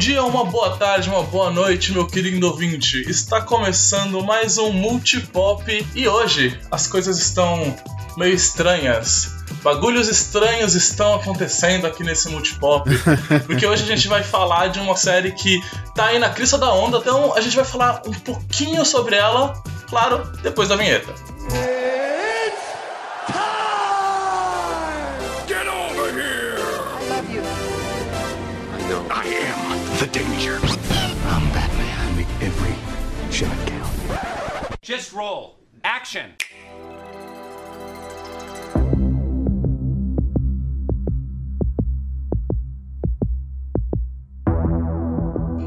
dia, uma boa tarde, uma boa noite, meu querido ouvinte. Está começando mais um Multipop e hoje as coisas estão meio estranhas. Bagulhos estranhos estão acontecendo aqui nesse Multipop. Porque hoje a gente vai falar de uma série que tá aí na crista da onda, então a gente vai falar um pouquinho sobre ela, claro, depois da vinheta. Get Just roll. Action.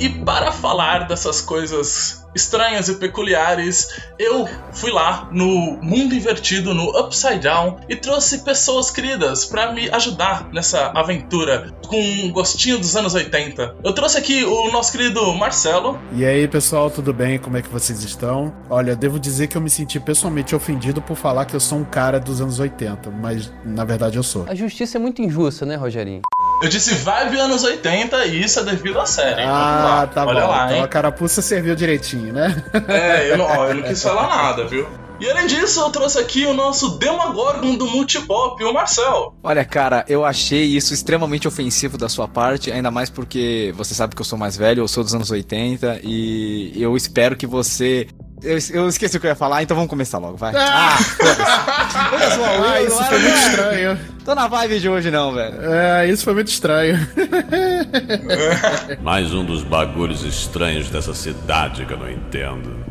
E para falar dessas coisas estranhas e peculiares, eu fui lá no Mundo Invertido, no Upside Down, e trouxe pessoas queridas para me ajudar nessa aventura com um gostinho dos anos 80. Eu trouxe aqui o nosso querido Marcelo. E aí, pessoal, tudo bem? Como é que vocês estão? Olha, devo dizer que eu me senti pessoalmente ofendido por falar que eu sou um cara dos anos 80, mas na verdade eu sou. A justiça é muito injusta, né, Rogerinho? Eu disse vibe anos 80 e isso é devido à série. Ah, lá. tá Olha bom. lá, então hein? a carapuça serviu direitinho, né? É, eu não, ó, eu não quis falar nada, viu? E além disso, eu trouxe aqui o nosso Demagorgon do Multipop, o Marcel. Olha, cara, eu achei isso extremamente ofensivo da sua parte, ainda mais porque você sabe que eu sou mais velho, eu sou dos anos 80, e eu espero que você. Eu, eu esqueci o que eu ia falar, então vamos começar logo, vai. Ah, Ah, eu- isso foi muito estranho. Tô na vibe de hoje não, velho. É, isso foi muito estranho. Mais um dos bagulhos estranhos dessa cidade que eu não entendo.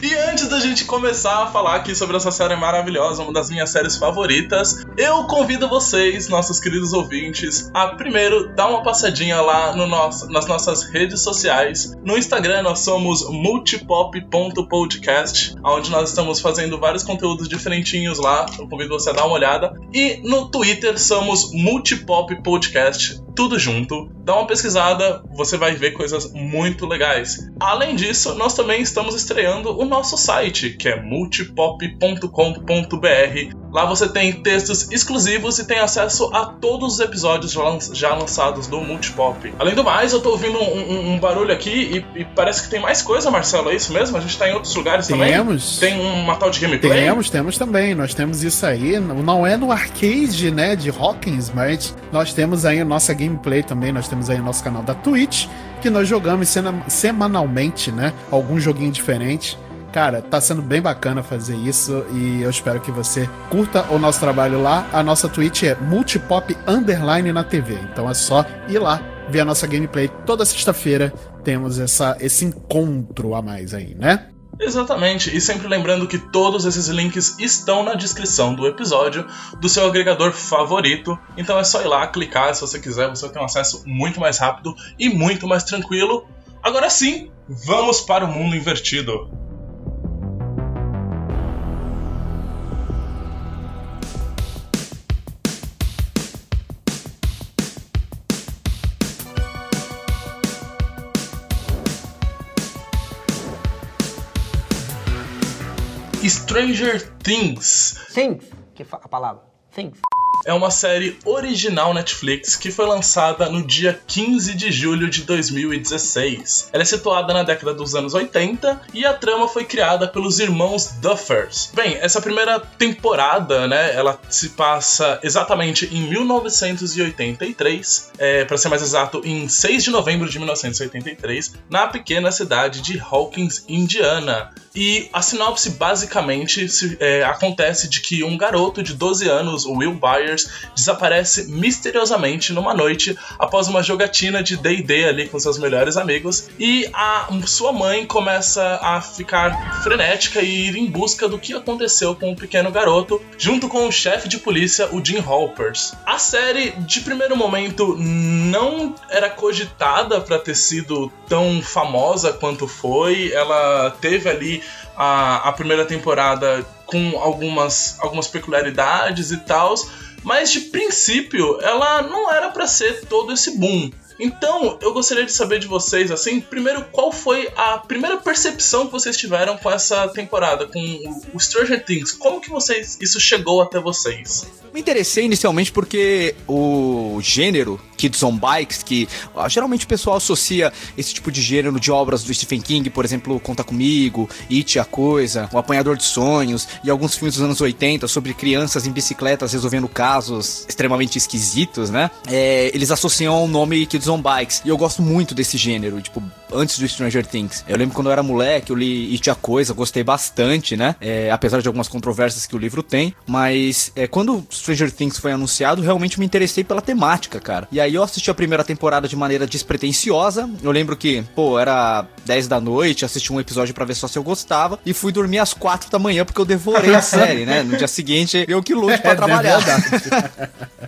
E antes da gente começar a falar aqui sobre essa série maravilhosa, uma das minhas séries favoritas, eu convido vocês, nossos queridos ouvintes, a primeiro dar uma passadinha lá no nosso, nas nossas redes sociais. No Instagram nós somos multipop.podcast, onde nós estamos fazendo vários conteúdos diferentinhos lá. Eu convido você a dar uma olhada. E no Twitter somos Multipop Podcast, tudo junto. Dá uma pesquisada, você vai ver coisas muito legais. Além disso, nós também estamos estreando o nosso site, que é multipop.com.br. Lá você tem textos exclusivos e tem acesso a todos os episódios já lan- já lançados do Multipop. Além do mais, eu tô ouvindo um, um- um barulho aqui e, e parece que tem mais coisa, Marcelo, é isso mesmo? A gente tá em outros lugares Temos. também? Tem uma tal de gameplay? Temos, temos também. Nós temos isso aí. Não não é no arcade, né, de Hawkins, mas nós temos aí a nossa gameplay também. Nós temos aí o nosso canal da Twitch, que nós jogamos semanalmente, né, algum joguinho diferente. Cara, tá sendo bem bacana fazer isso e eu espero que você curta o nosso trabalho lá. A nossa Twitch é multipop underline na TV, então é só ir lá ver a nossa gameplay. Toda sexta-feira temos essa, esse encontro a mais aí, né? Exatamente, e sempre lembrando que todos esses links estão na descrição do episódio do seu agregador favorito. Então é só ir lá, clicar se você quiser, você ter um acesso muito mais rápido e muito mais tranquilo. Agora sim, vamos para o mundo invertido. Stranger Things Things, que a palavra. Things. É uma série original Netflix que foi lançada no dia 15 de julho de 2016. Ela é situada na década dos anos 80 e a trama foi criada pelos irmãos Duffers. Bem, essa primeira temporada, né, ela se passa exatamente em 1983, é, para ser mais exato, em 6 de novembro de 1983, na pequena cidade de Hawkins, Indiana. E a sinopse basicamente se- é, acontece de que um garoto de 12 anos, Will Byers, desaparece misteriosamente numa noite após uma jogatina de D&D ali com seus melhores amigos e a sua mãe começa a ficar frenética e ir em busca do que aconteceu com o pequeno garoto, junto com o chefe de polícia, o Jim Halpers. A série, de primeiro momento, não era cogitada para ter sido tão famosa quanto foi. Ela teve ali a, a primeira temporada com algumas, algumas peculiaridades e tals, mas de princípio ela não era para ser todo esse boom. Então, eu gostaria de saber de vocês, assim, primeiro, qual foi a primeira percepção que vocês tiveram com essa temporada, com o- o Stranger Things? Como que vocês, isso chegou até vocês? Me interessei inicialmente porque o gênero Kids on Bikes, que ó, geralmente o pessoal associa esse tipo de gênero de obras do Stephen King, por exemplo, Conta Comigo, It, A Coisa, O Apanhador de Sonhos, e alguns filmes dos anos 80 sobre crianças em bicicletas resolvendo casos extremamente esquisitos, né? É, eles associam ao nome Kids on Bikes. E eu gosto muito desse gênero, tipo, antes do Stranger Things. Eu lembro quando eu era moleque, eu li It, A Coisa, gostei bastante, né? É, apesar de algumas controvérsias que o livro tem, mas é, quando Stranger Things foi anunciado, realmente me interessei pela temática, cara. E aí eu assisti a primeira temporada de maneira despretensiosa. Eu lembro que, pô, era 10 da noite, assisti um episódio para ver só se eu gostava e fui dormir às 4 da manhã porque eu devorei a série, né? No dia seguinte, eu que lute pra É, trabalhar.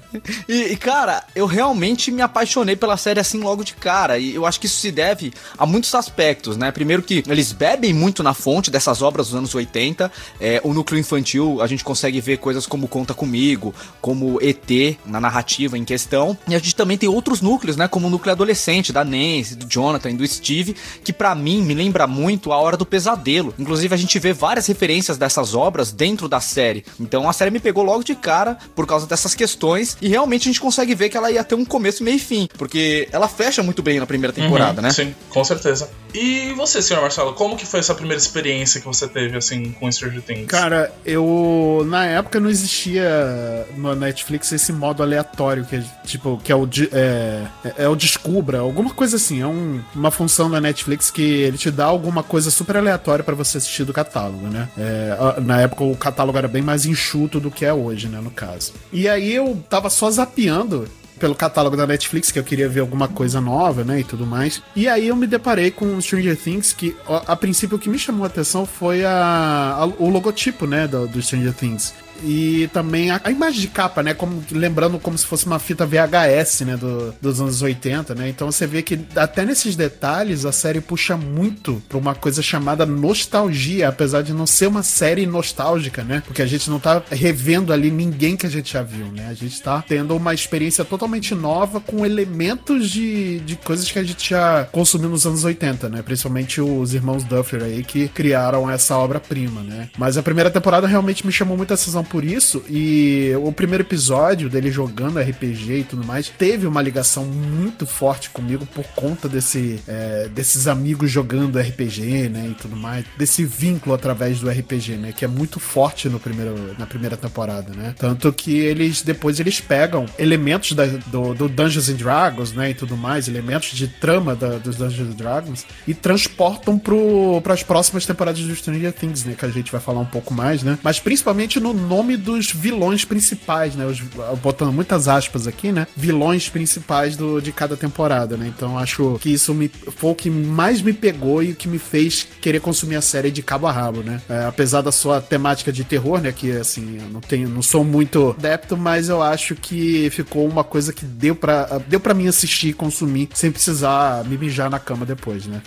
E, e, cara, eu realmente me apaixonei pela série assim logo de cara. E eu acho que isso se deve a muitos aspectos, né? Primeiro que eles bebem muito na fonte dessas obras dos anos 80. É, o núcleo infantil, a gente consegue ver coisas como Conta Comigo, como ET na narrativa em questão. E a gente também tem outros núcleos, né? Como o núcleo adolescente da Nancy, do Jonathan, do Steve, que pra mim me lembra muito a Hora do Pesadelo. Inclusive a gente vê várias referências dessas obras dentro da série. Então a série me pegou logo de cara por causa dessas questões e realmente a gente consegue ver que ela ia ter um começo, meio e fim, porque ela fecha muito bem na primeira temporada, Uhum, né? Sim, com certeza. E você, senhor Marcelo, como que foi essa primeira experiência que você teve, assim, com Stranger Things? Cara, eu. Na época não existia no Netflix esse modo aleatório, que é tipo, que é o, de- é, é o Descubra, alguma coisa assim. É um- uma função da Netflix que ele te dá alguma coisa super aleatória pra você assistir do catálogo, né? É, na época o catálogo era bem mais enxuto do que é hoje, né? No caso. E aí eu tava só zapeando pelo catálogo da Netflix, que eu queria ver alguma coisa nova, né, e tudo mais. E aí eu me deparei com Stranger Things, que ó, a, princípio o que me chamou a atenção foi a, a- o logotipo, né, do, do Stranger Things. E também a, a imagem de capa, né? Como, lembrando como se fosse uma fita VHS, né? do- dos anos 80, né? Então você vê que até nesses detalhes a série puxa muito pra uma coisa chamada nostalgia, apesar de não ser uma série nostálgica, né? Porque a gente não tá revendo ali ninguém que a gente já viu, né? A gente tá tendo uma experiência totalmente nova com elementos de, de coisas que a gente já consumiu nos anos 80, né? Principalmente os irmãos Duffer aí que criaram essa obra-prima, né? Mas a primeira temporada realmente me chamou muita atenção por isso e o primeiro episódio dele jogando RPG e tudo mais teve uma ligação muito forte comigo por conta desse, é, desses amigos jogando RPG, né? E tudo mais, desse vínculo através do RPG, né? Que é muito forte no primeiro, na primeira temporada, né? Tanto que eles depois eles pegam elementos da- do, do Dungeons and Dragons, né? E tudo mais, elementos de trama da- dos Dungeons and Dragons e transportam para as próximas temporadas do Stranger Things, né? Que a gente vai falar um pouco mais, né? Mas principalmente no nome dos vilões principais, né? Os, botando muitas aspas aqui, né? Vilões principais do, de cada temporada, né? Então acho que isso me, foi o que mais me pegou e o que me fez querer consumir a série de cabo a rabo, né? É, apesar da sua temática de terror, né? Que assim, eu não tenho, não sou muito adepto, mas eu acho que ficou uma coisa que deu pra, deu pra mim assistir e consumir sem precisar me mijar na cama depois, né?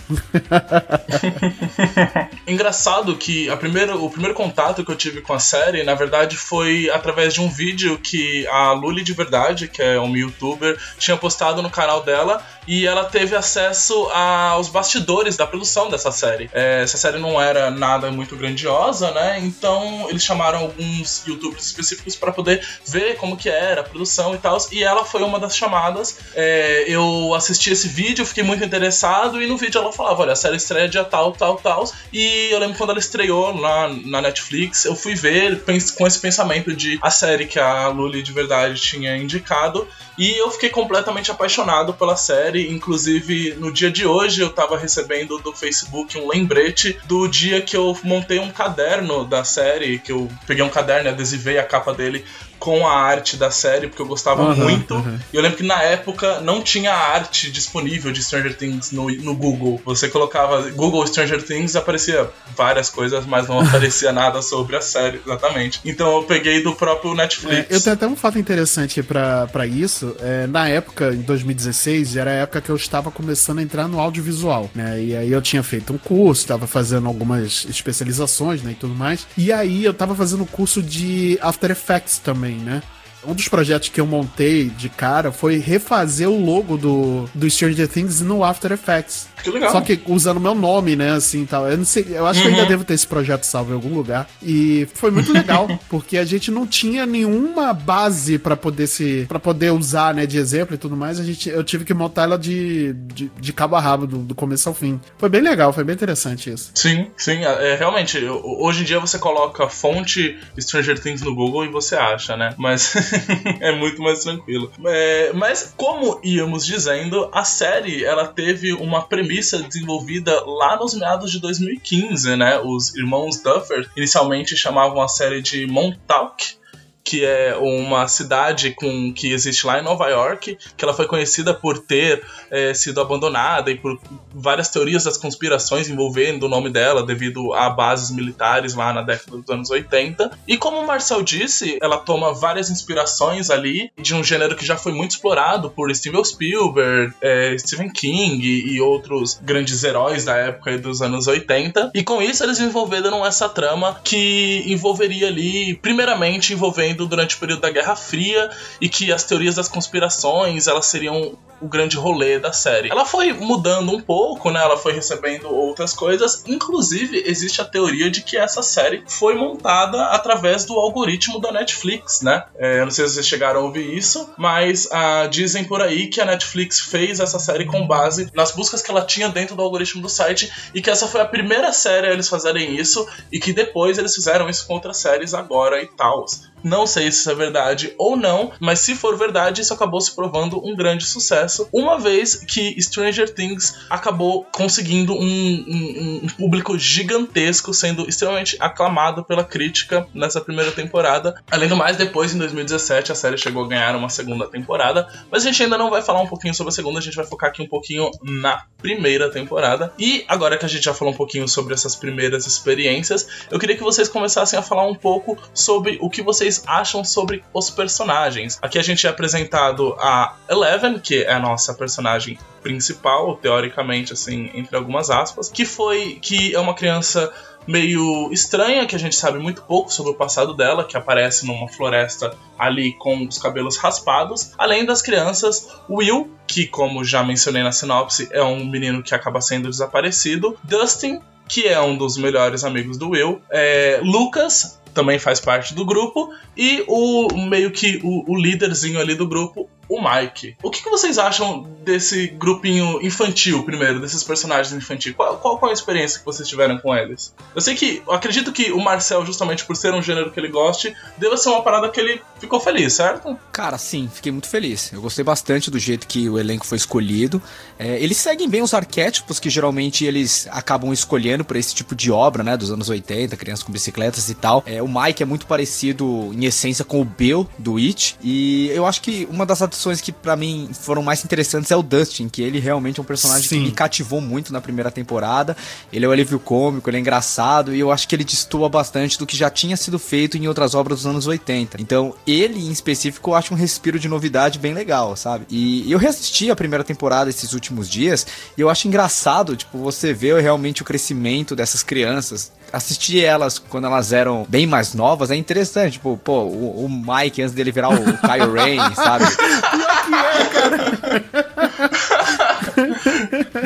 Engraçado que a primeira, o primeiro contato que eu tive com a série, na verdade, foi através de um vídeo que a Luli de Verdade, que é uma youtuber, tinha postado no canal dela e ela teve acesso aos bastidores da produção dessa série. É, essa série não era nada muito grandiosa, né? Então eles chamaram alguns youtubers específicos para poder ver como que era a produção e tal. E ela foi uma das chamadas. É, eu assisti esse vídeo, fiquei muito interessado e no vídeo ela falava, olha, a série estreia dia tal, tal, tal. E eu lembro quando ela estreou lá na Netflix, eu fui ver pens- com esse pensamento de a série que a Luli de verdade tinha indicado. E eu fiquei completamente apaixonado pela série. Inclusive, no dia de hoje, eu tava recebendo do Facebook um lembrete do dia que eu montei um caderno da série. Que eu peguei um caderno e adesivei a capa dele com a arte da série, porque eu gostava Aham, muito. aham. E eu lembro que na época não tinha arte disponível de Stranger Things no, no Google. Você colocava Google Stranger Things aparecia várias coisas, mas não aparecia nada sobre a série, exatamente. Então eu peguei do próprio Netflix. É, eu tenho até um fato interessante pra pra isso. É, na época, em 2016, era a época que eu estava começando a entrar no audiovisual, né? E aí eu tinha feito um curso, estava fazendo algumas especializações, né, e tudo mais. E aí eu tava fazendo curso de After Effects também, né? um dos projetos que eu montei de cara foi refazer o logo do, do Stranger Things no After Effects. Que legal. Só que usando meu nome, né, assim, tal. Eu não sei, eu acho que eu Uhum. ainda devo ter esse projeto salvo em algum lugar. E foi muito legal, porque a gente não tinha nenhuma base pra poder se para poder usar, né, de exemplo e tudo mais. A gente eu tive que montar ela de, de, de cabo a rabo do, do começo ao fim. Foi bem legal, foi bem interessante isso. Sim, sim, é, realmente, ho- hoje em dia você coloca fonte Stranger Things no Google e você acha, né? Mas é muito mais tranquilo. É, mas, como íamos dizendo, a série ela teve uma premissa desenvolvida lá nos meados de 2015, né? Os irmãos Duffer inicialmente chamavam a série de Montauk. Que é uma cidade com que existe lá em Nova York, que ela foi conhecida por ter é, sido abandonada e por várias teorias das conspirações envolvendo o nome dela devido a bases militares lá na década dos anos 80. E como o Marcel disse, ela toma várias inspirações ali de um gênero que já foi muito explorado por Steven Spielberg, é, Stephen King e, outros grandes heróis da época dos anos 80. E com isso eles envolveram essa trama que envolveria ali, primeiramente envolvendo durante o período da Guerra Fria e que as teorias das conspirações elas seriam o grande rolê da série. Ela foi mudando um pouco, né? Ela foi recebendo outras coisas. Inclusive, existe a teoria de que essa série foi montada através do algoritmo da Netflix, né? É, eu não sei se vocês chegaram a ouvir isso, mas ah, dizem por aí que a Netflix fez essa série com base nas buscas que ela tinha dentro do algoritmo do site e que essa foi a primeira série a eles fazerem isso e que depois eles fizeram isso com outras séries agora e tal. Não sei se isso é verdade ou não, mas se for verdade, isso acabou se provando um grande sucesso, uma vez que Stranger Things acabou conseguindo um, um- um público gigantesco, sendo extremamente aclamado pela crítica nessa primeira temporada. Além do mais, depois, em 2017, a série chegou a ganhar uma segunda temporada, mas a gente ainda não vai falar um pouquinho sobre a segunda, a gente vai focar aqui um pouquinho na primeira temporada. E agora que a gente já falou um pouquinho sobre essas primeiras experiências, eu queria que vocês começassem a falar um pouco sobre o que vocês acham sobre os personagens. Aqui a gente é apresentado a Eleven, que é a nossa personagem principal, teoricamente, assim, entre algumas aspas, que foi que é uma criança meio estranha, que a gente sabe muito pouco sobre o passado dela, que aparece numa floresta ali com os cabelos raspados, além das crianças, Will, que como já mencionei na sinopse, é um menino que acaba sendo desaparecido, Dustin, que é um dos melhores amigos do Will, é, Lucas, também faz parte do grupo, e o meio que o, o líderzinho ali do grupo, o Mike. O que, que vocês acham desse grupinho infantil, primeiro, desses personagens infantis? Qual, qual, qual a experiência que vocês tiveram com eles? Eu sei que, eu acredito que o Marcel, justamente por ser um gênero que ele goste, deva ser uma parada que ele ficou feliz, certo? Cara, sim, fiquei muito feliz. Eu gostei bastante do jeito que o elenco foi escolhido. É, eles seguem bem os arquétipos que geralmente eles acabam escolhendo para esse tipo de obra, né? Dos anos 80, crianças com bicicletas e tal. É, o Mike é muito parecido em essência com o Bill do It. E eu acho que uma das que pra mim foram mais interessantes é o Dustin, que ele realmente é um personagem Sim. que me cativou muito na primeira temporada. Ele é o alívio cômico, ele é engraçado e eu acho que ele destoa bastante do que já tinha sido feito em outras obras dos anos 80. Então, ele em específico eu acho um respiro de novidade bem legal, sabe? E eu reassisti a primeira temporada esses últimos dias e eu acho engraçado, tipo, você ver realmente o crescimento dessas crianças. Assistir elas quando elas eram bem mais novas é interessante. Tipo, pô, o, o Mike antes dele virar o Kyle Rain, sabe?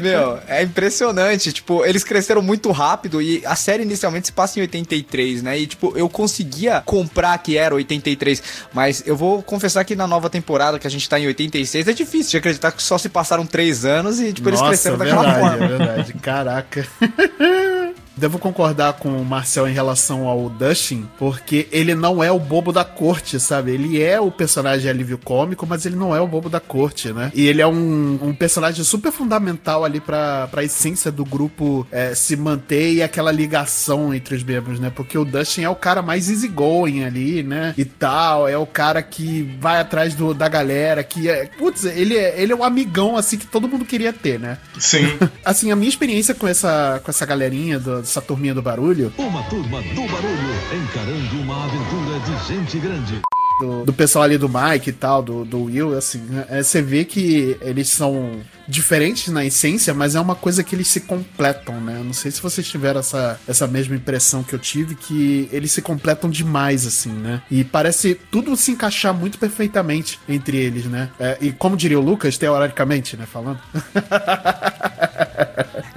Meu, é impressionante. Tipo, eles cresceram muito rápido e a série inicialmente se passa em 83, né? E, tipo, eu conseguia comprar que era 83, mas eu vou confessar que na nova temporada que a gente tá em 86 é difícil de acreditar que só se passaram três anos e, tipo, eles cresceram daquela verdade, forma. É verdade, caraca. Devo concordar com o Marcel em relação ao Dustin, porque ele não é o bobo da corte, sabe? Ele é o personagem alívio cômico, mas ele não é o bobo da corte, né? E ele é um, um personagem super fundamental ali pra, pra essência do grupo é, se manter e aquela ligação entre os membros, né? Porque o Dustin é o cara mais easygoing ali, né? E tal, é o cara que vai atrás do, da galera, que é. Putz, ele é, ele é um amigão assim que todo mundo queria ter, né? Sim. Assim, a minha experiência com essa, com essa galerinha, do- dessa turminha do barulho, Uma turma do barulho encarando uma aventura de gente grande. do, do pessoal ali do Mike e tal, do, do Will, assim, é, você vê que eles são diferentes na essência, mas é uma coisa que eles se completam, né? Não sei se vocês tiveram essa, essa mesma impressão que eu tive, que eles se completam demais, assim, né? E parece tudo se encaixar muito perfeitamente entre eles, né? É, e como diria o Lucas, teoricamente, né? Falando.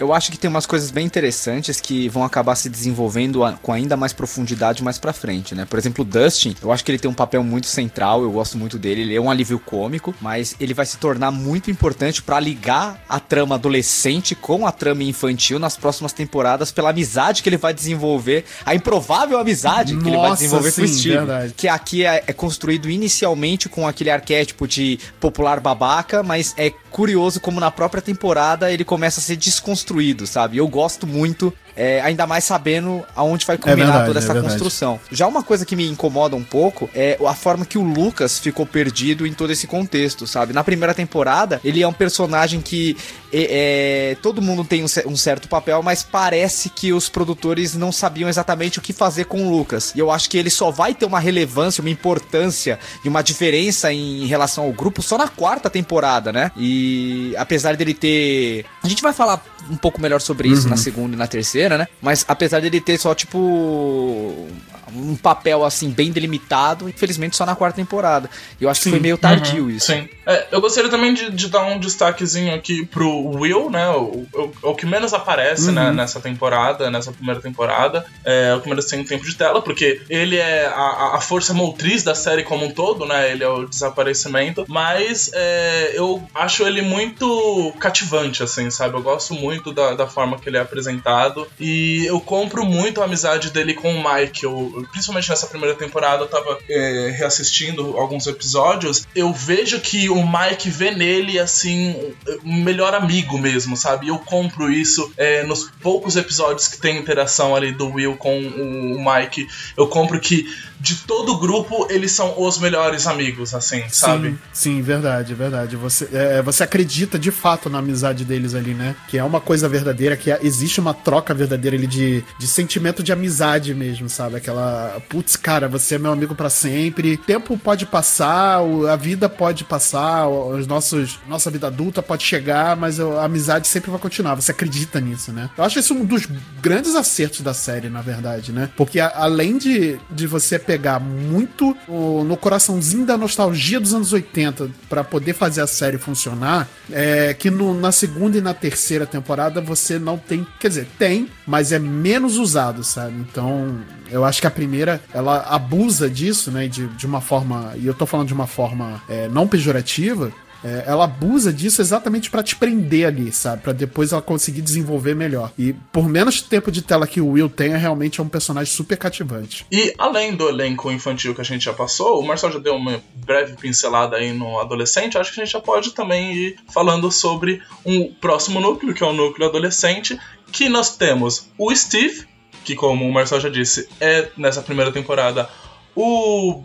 Eu acho que tem umas coisas bem interessantes que vão acabar se desenvolvendo com ainda mais profundidade mais pra frente, né? Por exemplo, o Dustin, eu acho que ele tem um papel muito central, eu gosto muito dele, ele é um alívio cômico, mas ele vai se tornar muito importante pra ligar a trama adolescente com a trama infantil nas próximas temporadas pela amizade que ele vai desenvolver, a improvável amizade que ele vai Nossa, desenvolver com o sim, Steve, verdade. que aqui é, é construído inicialmente com aquele arquétipo de popular babaca, mas é curioso como na própria temporada ele começa a ser desconstruído, sabe? Eu gosto muito, é, ainda mais sabendo aonde vai culminar verdade, toda é essa verdade. construção. Já uma coisa que me incomoda um pouco é a forma que o Lucas ficou perdido em todo esse contexto, sabe? Na primeira temporada, ele é um personagem que é, é, todo mundo tem um, um certo papel, mas parece que os produtores não sabiam exatamente o que fazer com o Lucas. E eu acho que ele só vai ter uma relevância, uma importância e uma diferença em relação ao grupo só na quarta temporada, né? E apesar dele ter. A gente vai falar um pouco melhor sobre isso na segunda e na terceira, né? Mas apesar dele ter só, tipo. Um papel assim bem delimitado, infelizmente só na quarta temporada. E eu acho que foi meio tardio isso. Sim. É, eu gostaria também de, de dar um destaquezinho aqui pro Will, né? O, o, o que menos aparece né, nessa temporada, nessa primeira temporada. É o que menos tem tempo de tela, porque ele é a, a- a força motriz da série como um todo, né? Ele é o desaparecimento. Mas é, eu acho ele muito cativante, assim, sabe? Eu gosto muito da, da forma que ele é apresentado. E eu compro muito a amizade dele com o Mike. Eu, principalmente nessa primeira temporada, eu tava é, reassistindo alguns episódios. Eu vejo que o Mike vê nele, assim, um melhor amigo mesmo, sabe? Eu compro isso é, nos poucos episódios que tem interação ali do Will com o, o Mike. Eu compro que de todo o grupo, eles são os melhores amigos, assim, sabe? Sim, verdade, verdade. Você, é, você acredita de fato na amizade deles ali, né? Que é uma coisa verdadeira, que é- existe uma troca verdadeira ali de, de sentimento de amizade mesmo, sabe? Aquela, putz, cara, você é meu amigo pra sempre. Tempo pode passar, a vida pode passar, os nossos, nossa vida adulta pode chegar, mas a amizade sempre vai continuar. Você acredita nisso, né? Eu acho isso um dos grandes acertos da série, na verdade, né? Porque a- além de, de você pegar muito o- no coraçãozinho da nostalgia dos anos 80 pra poder fazer a série funcionar, é que no- na segunda e na terceira temporada você não tem, quer dizer, tem, mas é menos usado, sabe? Então, eu acho que a primeira, ela abusa disso, né, de, de uma forma, e eu tô falando de uma forma é, não pejorativa, é, ela abusa disso exatamente pra te prender ali, sabe? Pra depois ela conseguir desenvolver melhor. E por menos tempo de tela que o Will tenha, realmente é um personagem super cativante. E além do elenco infantil que a gente já passou, o Marcel já deu uma breve pincelada aí no adolescente, acho que a gente já pode também ir falando sobre um próximo núcleo, que é o núcleo adolescente, que nós temos o Steve, que como o Marcel já disse, é nessa primeira temporada o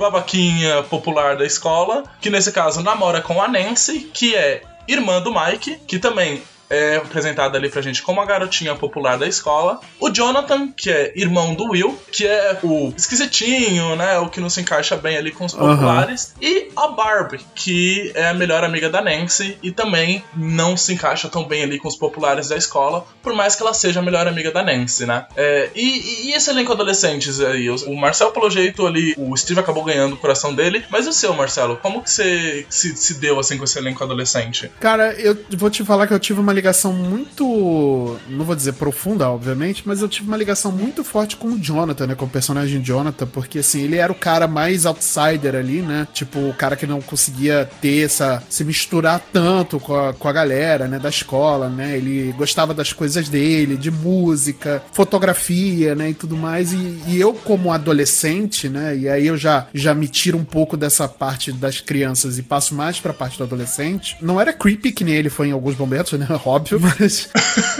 babaquinha popular da escola, que nesse caso namora com a Nancy, que é irmã do Mike, que também é apresentada ali pra gente como a garotinha popular da escola. O Jonathan, que é irmão do Will, que é o esquisitinho, né? O que não se encaixa bem ali com os populares. E a Barbie, que é a melhor amiga da Nancy e também não se encaixa tão bem ali com os populares da escola, por mais que ela seja a melhor amiga da Nancy, né? É, e, e esse elenco adolescentes aí? O o Marcel, pelo jeito ali, o Steve acabou ganhando o coração dele. Mas o seu, Marcelo, como que você se, se deu assim com esse elenco adolescente? Cara, eu vou te falar que eu tive uma ligação muito. Não vou dizer profunda, obviamente, mas eu tive uma ligação muito forte com o Jonathan, né? Com o personagem Jonathan, porque assim, ele era o cara mais outsider ali, né? Tipo, o cara que não conseguia ter essa. se misturar tanto com a, com a galera, né? Da escola, né? Ele gostava das coisas dele, de música, fotografia, né? E tudo mais. E, e eu, como adolescente, né? E aí eu já, já me tiro um pouco dessa parte das crianças e passo mais pra parte do adolescente. Não era creepy que nem ele foi em alguns momentos, né? Óbvio, mas.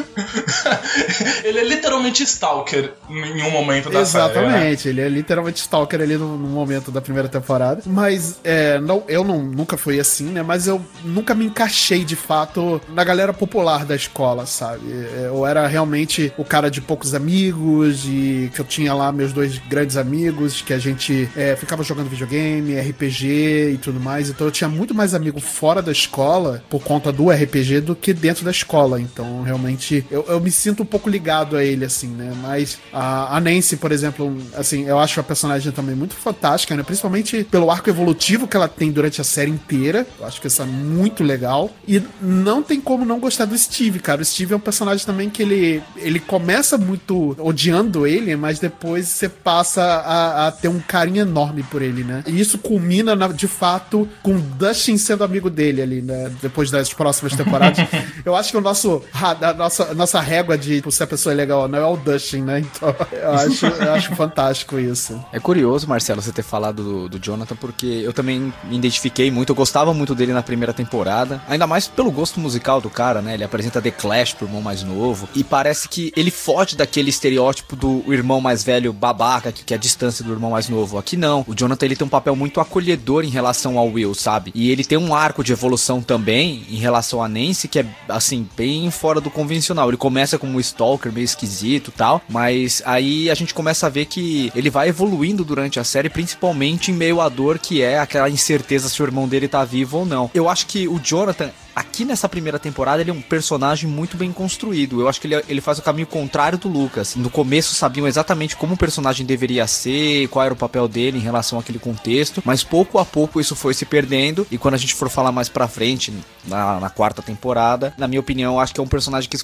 ele é literalmente Stalker em um momento da série. né? Exatamente, ele é literalmente Stalker ali no, no momento da primeira temporada. Mas é, não, eu não, nunca fui assim, né? Mas eu nunca me encaixei de fato na galera popular da escola, sabe? É, Eu era realmente o cara de poucos amigos e que eu tinha lá meus dois grandes amigos, que a gente é, ficava jogando videogame, RPG e tudo mais. Então eu tinha muito mais amigo fora da escola por conta do RPG do que dentro da escola. Então realmente eu, eu me sinto um pouco ligado a ele, assim, né? Mas a, a Nancy, por exemplo, assim, eu acho a personagem também muito fantástica, né? Principalmente pelo arco evolutivo que ela tem durante a série inteira. Eu acho que isso é muito legal. E não tem como não gostar do Steve, cara. O Steve é um personagem também que ele, ele começa muito odiando ele, mas depois você passa a, a ter um carinho enorme por ele, né? E isso culmina, na- de fato, com Dustin sendo amigo dele ali, né? Depois das próximas temporadas. eu acho que o nosso, ra- a nossa, a nossa régua de tipo, se a pessoa é legal ou não é o Dustin, né? Então, eu acho, eu acho fantástico isso. É curioso, Marcelo, você ter falado do, do Jonathan, porque eu também me identifiquei muito, eu gostava muito dele na primeira temporada, ainda mais pelo gosto musical do cara, né? Ele apresenta The Clash pro irmão mais novo, e parece que ele foge daquele estereótipo do irmão mais velho babaca, que, que é a distância do irmão mais novo. Aqui não. O Jonathan ele tem um papel muito acolhedor em relação ao Will, sabe? E ele tem um arco de evolução também em relação a Nancy, que é, assim, bem fora do convencional. Ele começa como um stalker meio esquisito tal, mas aí a gente começa a ver que ele vai evoluindo durante a série, principalmente em meio à dor que é aquela incerteza se o irmão dele tá vivo ou não. Eu acho que o Jonathan aqui nessa primeira temporada ele é um personagem muito bem construído. Eu acho que ele, ele faz o caminho contrário do Lucas. No começo sabiam exatamente como o personagem deveria ser, qual era o papel dele em relação àquele contexto, mas pouco a pouco isso foi se perdendo. E quando a gente for falar mais pra frente, na, na quarta temporada, na minha opinião, eu acho que é um personagem que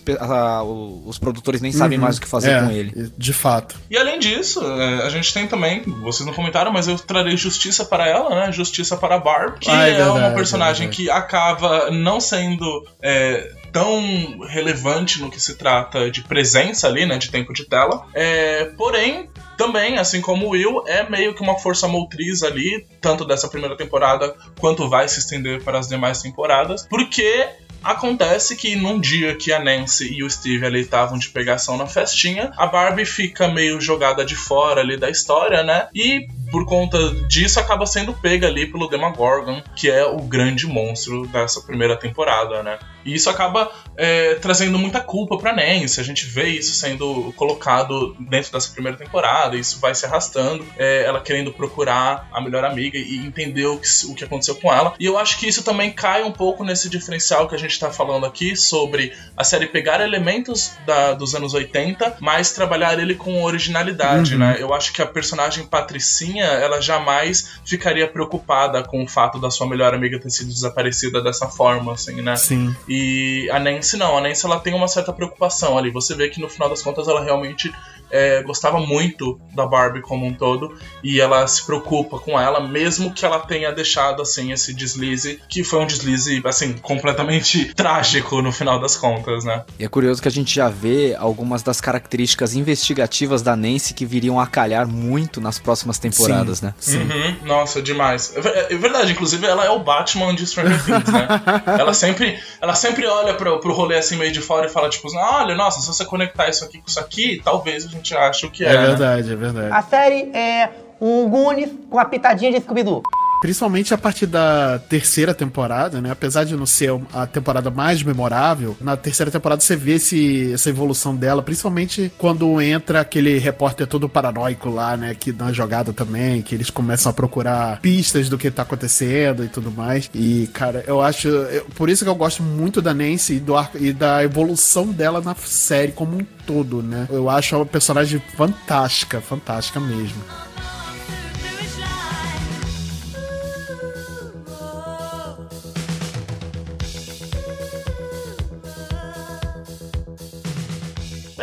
o- os produtores nem sabem mais o que fazer É, com ele. De fato. E além disso, é, a gente tem também, vocês não comentaram, mas eu trarei justiça para ela, né? Justiça para a Barb, que Ah, é é, verdade, uma personagem é que acaba não sendo é, tão relevante no que se trata de presença ali, né? De tempo de tela. É, porém, também, assim como o Will, é meio que uma força motriz ali, tanto dessa primeira temporada quanto vai se estender para as demais temporadas, porque Acontece que num dia que a Nancy e o Steve ali estavam de pegação na festinha, a Barbie fica meio jogada de fora ali da história, né? E por conta disso acaba sendo pega ali pelo Demogorgon, que é o grande monstro dessa primeira temporada, né? E isso acaba é, trazendo muita culpa pra Nancy. A gente vê isso sendo colocado dentro dessa primeira temporada, isso vai se arrastando, é, ela querendo procurar a melhor amiga e entender o que, o que aconteceu com ela. E eu acho que isso também cai um pouco nesse diferencial que a gente tá falando aqui sobre a série pegar elementos da- dos anos 80, mas trabalhar ele com originalidade, Uhum. né? Eu acho que a personagem Patricinha, ela jamais ficaria preocupada com o fato da sua melhor amiga ter sido desaparecida dessa forma, assim, né? Sim. E a Nancy não, a Nancy ela tem uma certa preocupação ali. Você vê que no final das contas ela realmente é, gostava muito da Barbie como um todo e ela se preocupa com ela, mesmo que ela tenha deixado assim esse deslize, que foi um deslize assim completamente trágico no final das contas, né? E é curioso que a gente já vê algumas das características investigativas da Nancy que viriam a calhar muito nas próximas temporadas, né? Sim. Uhum, nossa, demais. É é verdade, inclusive ela é o Batman de Stranger Things, né? ela sempre, ela sempre olha pro, pro rolê assim meio de fora e fala tipo, olha, nossa, se você conectar isso aqui com isso aqui, talvez a gente ache o que é. É né? verdade, é verdade. A série é um Goonies com a pitadinha de Scooby-Doo. Principalmente a partir da terceira temporada, né? Apesar de não ser a temporada mais memorável, na terceira temporada você vê esse, essa evolução dela, principalmente quando entra aquele repórter todo paranoico lá, né? Que dá jogada também, que eles começam a procurar pistas do que tá acontecendo e tudo mais. E, cara, eu acho. eu- por isso que eu gosto muito da Nancy e, do e da evolução dela na série como um todo, né? Eu acho uma personagem fantástica, fantástica mesmo.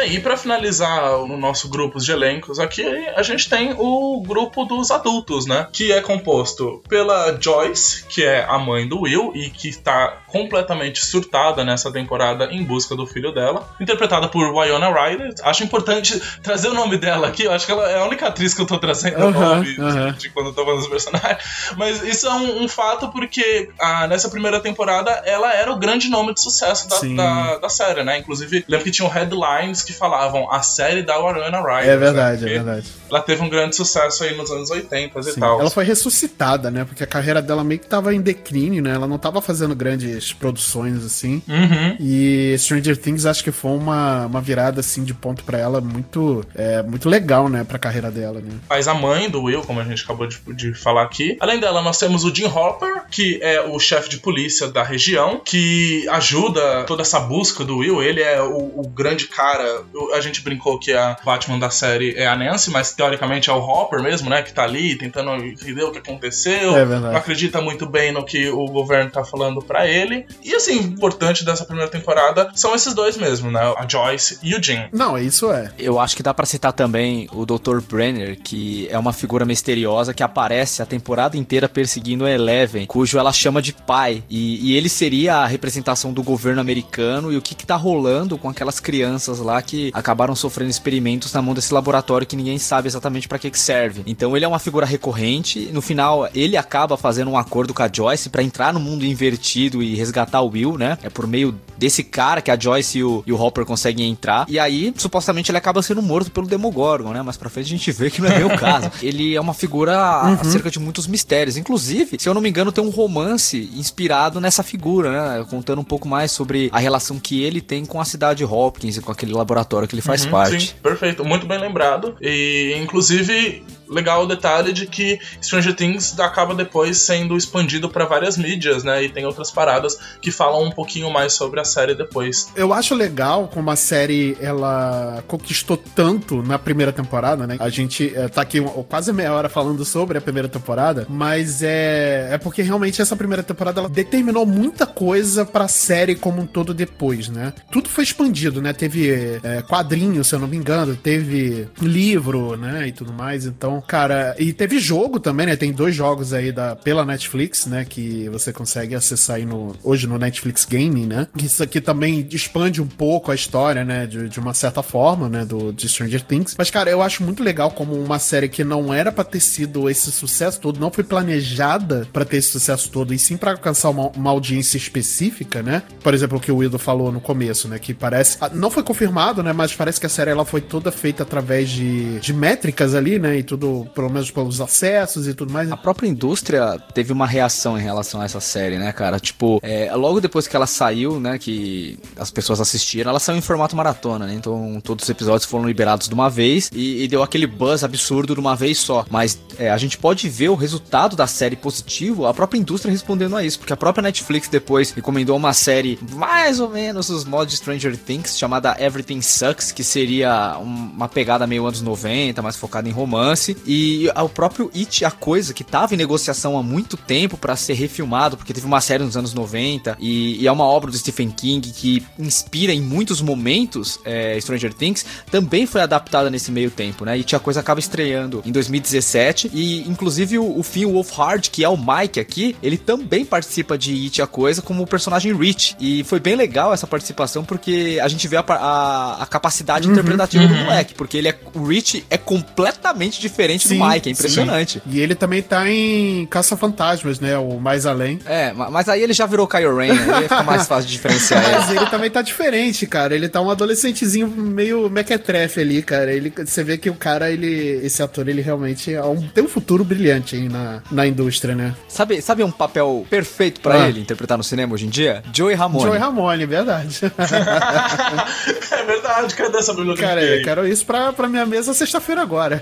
Bem, e pra finalizar o nosso grupo de elencos aqui, a gente tem o grupo dos adultos, né? Que é composto pela Joyce, que é a mãe do Will e que tá completamente surtada nessa temporada em busca do filho dela, interpretada por Wyona Ryder. Acho importante trazer o nome dela aqui, eu acho que ela é a única atriz que eu tô trazendo o Aham, nome de- de, quando eu tô falando dos personagens. Mas isso é um, um fato porque ah, nessa primeira temporada ela era o grande nome de sucesso da, da, da série, né? Inclusive, lembro que tinham headlines que falavam a série da Wyona Ryder. É verdade, sabe? é verdade. Ela teve um grande sucesso aí nos anos 80 e Sim. tal. Ela foi ressuscitada, né? Porque a carreira dela meio que tava em declínio, né? Ela não tava fazendo grandes produções assim. Uhum. E Stranger Things acho que foi uma, uma virada assim de ponto pra ela muito é, muito legal, né, pra carreira dela, né? faz a mãe do Will, como a gente acabou de, de falar aqui. Além dela, nós temos o Jim Hopper, que é o chefe de polícia da região, que ajuda toda essa busca do Will. Ele é o, o grande cara. A gente brincou que a Batman da série é a Nancy, mas teoricamente é o Hopper mesmo, né? Que tá ali tentando entender o que aconteceu. É verdade. Não acredita muito bem no que o governo tá falando pra ele. E assim, o importante dessa primeira temporada são esses dois mesmo, né? A Joyce e o Jim. Não, isso é. Eu acho que dá pra citar também o Dr. Brenner, que é uma figura misteriosa que aparece a temporada inteira perseguindo a Eleven, cujo ela chama de pai. E, e ele seria a representação do governo americano e o que, que tá rolando com aquelas crianças lá que acabaram sofrendo experimentos na mão desse laboratório que ninguém sabe exatamente pra que, que serve. Então ele é uma figura recorrente. No final, ele acaba fazendo um acordo com a Joyce pra entrar no mundo invertido e resgatar o Will, né? É por meio desse cara que a Joyce e o, e o Hopper conseguem entrar. E aí, supostamente, ele acaba sendo morto pelo Demogorgon, né? Mas pra frente a gente vê que não é bem o caso. Ele é uma figura acerca de muitos mistérios. Inclusive, se eu não me engano, tem um romance inspirado nessa figura, né? Contando um pouco mais sobre a relação que ele tem com a cidade Hopkins e com aquele laboratório que ele faz Uhum, parte. Sim, perfeito, muito bem lembrado. E inclusive legal o detalhe de que Stranger Things acaba depois sendo expandido pra várias mídias, né? E tem outras paradas que falam um pouquinho mais sobre a série depois. Eu acho legal como a série ela conquistou tanto na primeira temporada, né? A gente é, tá aqui quase meia hora falando sobre a primeira temporada, mas é, é porque realmente essa primeira temporada ela determinou muita coisa pra série como um todo depois, né? Tudo foi expandido, né? Teve é, quadrinho, se eu não me engano, teve livro, né? E tudo mais. Então, cara, e teve jogo também, né? Tem dois jogos aí da, pela Netflix, né? Que você consegue acessar aí no, hoje no Netflix Gaming, né? Isso aqui também expande um pouco a história, né? De, de uma certa forma, né? Do, de Stranger Things. Mas, cara, eu acho muito legal como uma série que não era pra ter sido esse sucesso todo, não foi planejada pra ter esse sucesso todo, e sim pra alcançar uma, uma audiência específica, né? Por exemplo, o que o Wildo falou no começo, né? Que parece. ah, Não foi confirmado, né? Mas parece que a série ela foi toda feita através de, de métricas ali, né? E tudo, pelo menos pelos acessos e tudo mais. A própria indústria teve uma reação em relação a essa série, né, cara? Tipo, é, logo depois que ela saiu, né, que as pessoas assistiram, ela saiu em formato maratona, né? Então todos os episódios foram liberados de uma vez e, e deu aquele buzz absurdo de uma vez só. Mas é, a gente pode ver o resultado da série positivo, a própria indústria respondendo a isso, porque a própria Netflix depois recomendou uma série mais ou menos os modos de Stranger Things, chamada Everything Sucks, que seria um- uma pegada meio anos 90, mais focada em romance. E o próprio It, a coisa, que tava em negociação há muito tempo pra ser refilmado, porque teve uma série nos anos 90 e, e é uma obra do Stephen King que inspira em muitos momentos é, Stranger Things, também foi adaptada nesse meio tempo, né? It, a coisa acaba estreando em 2017 e, inclusive, o, o Finn Wolfhard, que é o Mike aqui, ele também participa de It, a coisa, como o personagem Rich. E foi bem legal essa participação porque a gente vê a, a- a capacidade interpretativa do moleque, porque ele é, o Rich é completamente diferente Sim, do Mike, é sim. impressionante. E ele também tá em Caça-Fantasmas, né? O Mais Além. É, ma- mas aí ele já virou Kylo Ren, né? aí fica mais fácil de diferenciar Mas ele. também tá diferente, cara. Ele tá um adolescentezinho meio mequetrefe ali, cara. Ele, você vê que o cara, ele, esse ator, ele realmente é um- tem um futuro brilhante aí na, na indústria, né? Sabe, sabe um papel perfeito pra Ah. ele interpretar no cinema hoje em dia? Joey Ramone. Joey Ramone, verdade. é verdade, cadê essa bibliografia? cara, eu quero isso pra, pra minha mesa sexta-feira agora.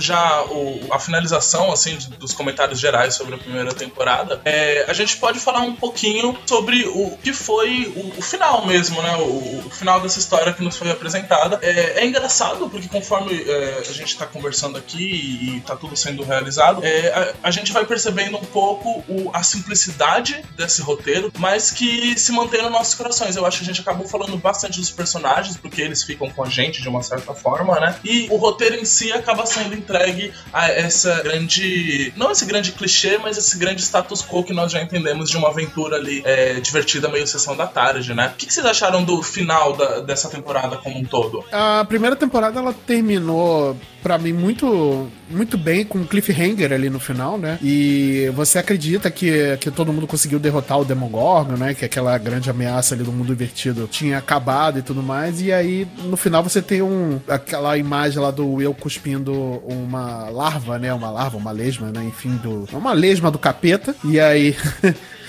já o, a finalização assim dos comentários gerais sobre a primeira temporada, é, a gente pode falar um pouquinho sobre o que foi o, o final mesmo, né? O, o final dessa história que nos foi apresentada. É, é engraçado porque conforme é, a gente tá conversando aqui e tá tudo sendo realizado, é, a, a gente vai percebendo um pouco o- a simplicidade desse roteiro, mas que se mantém nos nossos corações. Eu acho que a gente acabou falando bastante dos personagens, porque eles ficam com a gente de uma certa forma, né? E o roteiro em si acaba sendo entregue a essa grande. Não esse grande clichê, mas esse grande status quo que nós já entendemos de uma aventura ali é, divertida, meio sessão da tarde, né? O que, que vocês acharam do final da- dessa temporada como um todo? A primeira temporada ela terminou pra mim muito muito bem com um cliffhanger ali no final, né? E você acredita que, que todo mundo conseguiu derrotar o Demogorgon, né? Que aquela grande ameaça ali do mundo invertido tinha acabado e tudo mais. E aí no final você tem um aquela imagem lá do Will cuspindo uma larva, né? Uma larva, uma lesma, né? Enfim, do uma lesma do capeta. E aí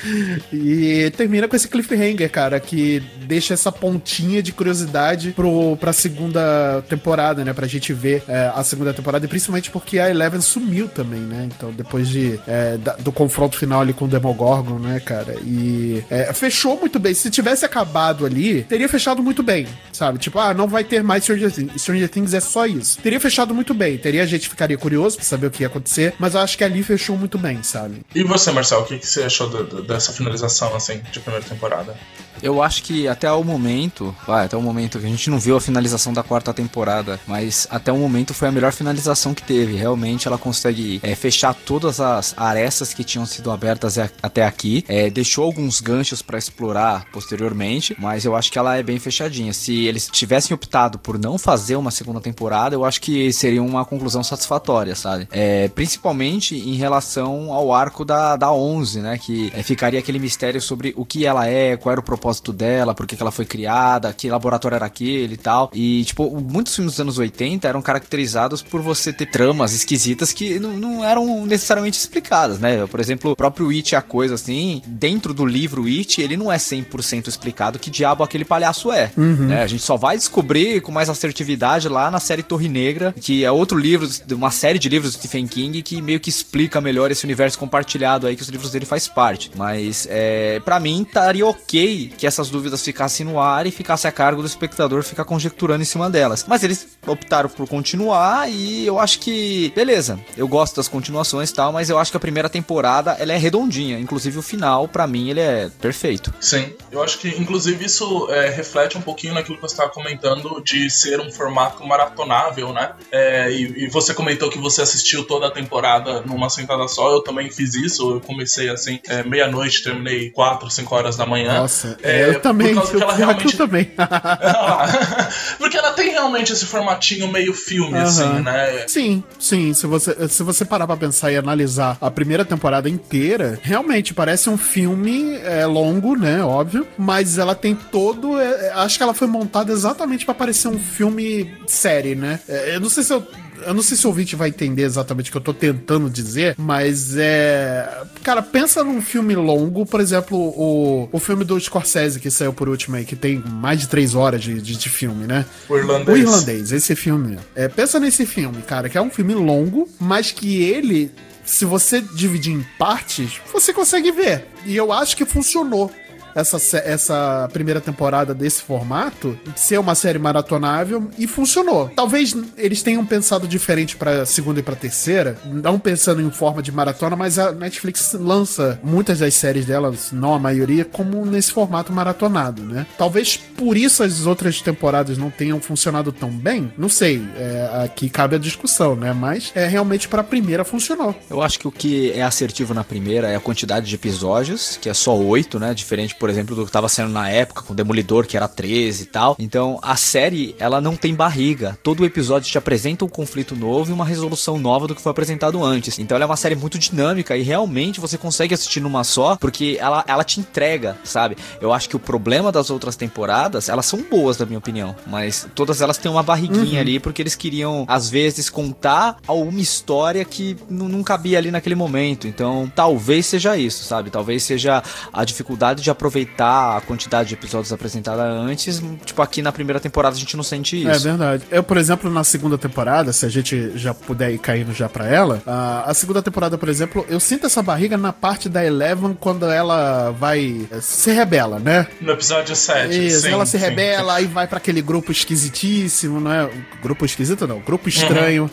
E termina com esse cliffhanger, cara, que deixa essa pontinha de curiosidade pro, pra segunda temporada, né? Pra gente ver é, a segunda temporada, e principalmente porque a Eleven sumiu também, né? Então, depois de, é, da- do confronto final ali com o Demogorgon, né, cara? E é, fechou muito bem. Se tivesse acabado ali, teria fechado muito bem, sabe? Tipo, ah, não vai ter mais Stranger Things. Stranger Things é só isso. Teria fechado muito bem. Teria a gente ficaria curioso pra saber o que ia acontecer, mas eu acho que ali fechou muito bem, sabe? E você, Marcel, o que, que você achou da- da- dessa finalização, assim, de primeira temporada? Eu acho que até o momento, vai, até o momento que a gente não viu a finalização da quarta temporada, mas até o momento foi a melhor finalização que teve. Realmente ela consegue é, fechar todas as arestas que tinham sido abertas até aqui, é, deixou alguns ganchos pra explorar posteriormente, mas eu acho que ela é bem fechadinha. Se eles tivessem optado por não fazer uma segunda temporada, eu acho que seria uma conclusão satisfatória, sabe? É, principalmente em relação ao arco da, da 11, né? Que é, ficaria aquele mistério sobre o que ela é, qual era o propósito dela, por que, que ela foi criada, que laboratório era aquele e tal. E, tipo, muitos filmes dos anos 80 eram caracterizados por você ter tramas esquisitas que não, não eram necessariamente explicadas, né? Por exemplo, o próprio It, a coisa assim, dentro do livro It, ele não é 100% explicado que diabo aquele palhaço é. né? A gente só vai descobrir com mais assertividade lá na série Torre Negra, que é outro livro, uma série de livros do Stephen King que meio que explica melhor esse universo compartilhado aí que os livros dele faz parte. Mas, é, para mim, estaria ok que essas dúvidas ficassem no ar e ficasse a cargo do espectador ficar conjecturando em cima delas. Mas eles optaram por continuar e eu acho que, beleza, eu gosto das continuações e tal, mas eu acho que a primeira temporada ela é redondinha. Inclusive o final, pra mim, ele é perfeito. Sim, eu acho que inclusive isso é, reflete um pouquinho naquilo que você estava comentando de ser um formato maratonável, né? É, e, e você comentou que você assistiu toda a temporada numa sentada só, eu também fiz isso, eu comecei assim, é, meia-noite, terminei 4, 5 horas da manhã. Nossa, É, eu também, por causa que eu, ela que realmente- eu também. Ah, Porque ela tem realmente esse formatinho meio filme, Aham. assim, né? Sim, sim. Se você, se você parar pra pensar e analisar a primeira temporada inteira, realmente parece um filme é, longo, né? Óbvio. Mas ela tem todo. é, acho que ela foi montada exatamente pra parecer um filme série, né? É, eu não sei se eu. Eu não sei se o ouvinte vai entender exatamente o que eu tô tentando dizer, mas é. Cara, pensa num filme longo, por exemplo, o, o filme do Scorsese que saiu por último aí, que tem mais de três horas de, de, de filme, né? O irlandês. O Irlandês, esse filme. É, pensa nesse filme, cara, que é um filme longo, mas que ele, se você dividir em partes, você consegue ver. E eu acho que funcionou. Essa, essa primeira temporada desse formato ser uma série maratonável e funcionou. Talvez eles tenham pensado diferente pra segunda e pra terceira, não pensando em forma de maratona, mas a Netflix lança muitas das séries delas, não a maioria, como nesse formato maratonado, né? Talvez por isso as outras temporadas não tenham funcionado tão bem, não sei. é, aqui cabe a discussão, né? Mas é realmente pra primeira funcionou. Eu acho que o que é assertivo na primeira é a quantidade de episódios, que é só oito, né? Diferente, por exemplo, do que tava sendo na época com Demolidor, que era 13 e tal. Então, a série, ela não tem barriga. Todo episódio te apresenta um conflito novo e uma resolução nova do que foi apresentado antes. Então, ela é uma série muito dinâmica e realmente você consegue assistir numa só, porque ela, ela te entrega, sabe? Eu acho que o problema das outras temporadas, elas são boas, na minha opinião, mas todas elas têm uma barriguinha ali, porque eles queriam, às vezes, contar alguma história que não cabia ali naquele momento. Então, talvez seja isso, sabe? Talvez seja a dificuldade de aproveitar aproveitar a quantidade de episódios apresentada antes, tipo, aqui na primeira temporada a gente não sente isso. É verdade. Eu, por exemplo, na segunda temporada, se a gente já puder ir caindo já pra ela, a, a segunda temporada, por exemplo, eu sinto essa barriga na parte da Eleven quando ela vai eh, se rebela, né? No episódio 7. Isso, sim, ela se sim. rebela, aí vai pra aquele grupo esquisitíssimo, não é? Grupo esquisito não, grupo estranho.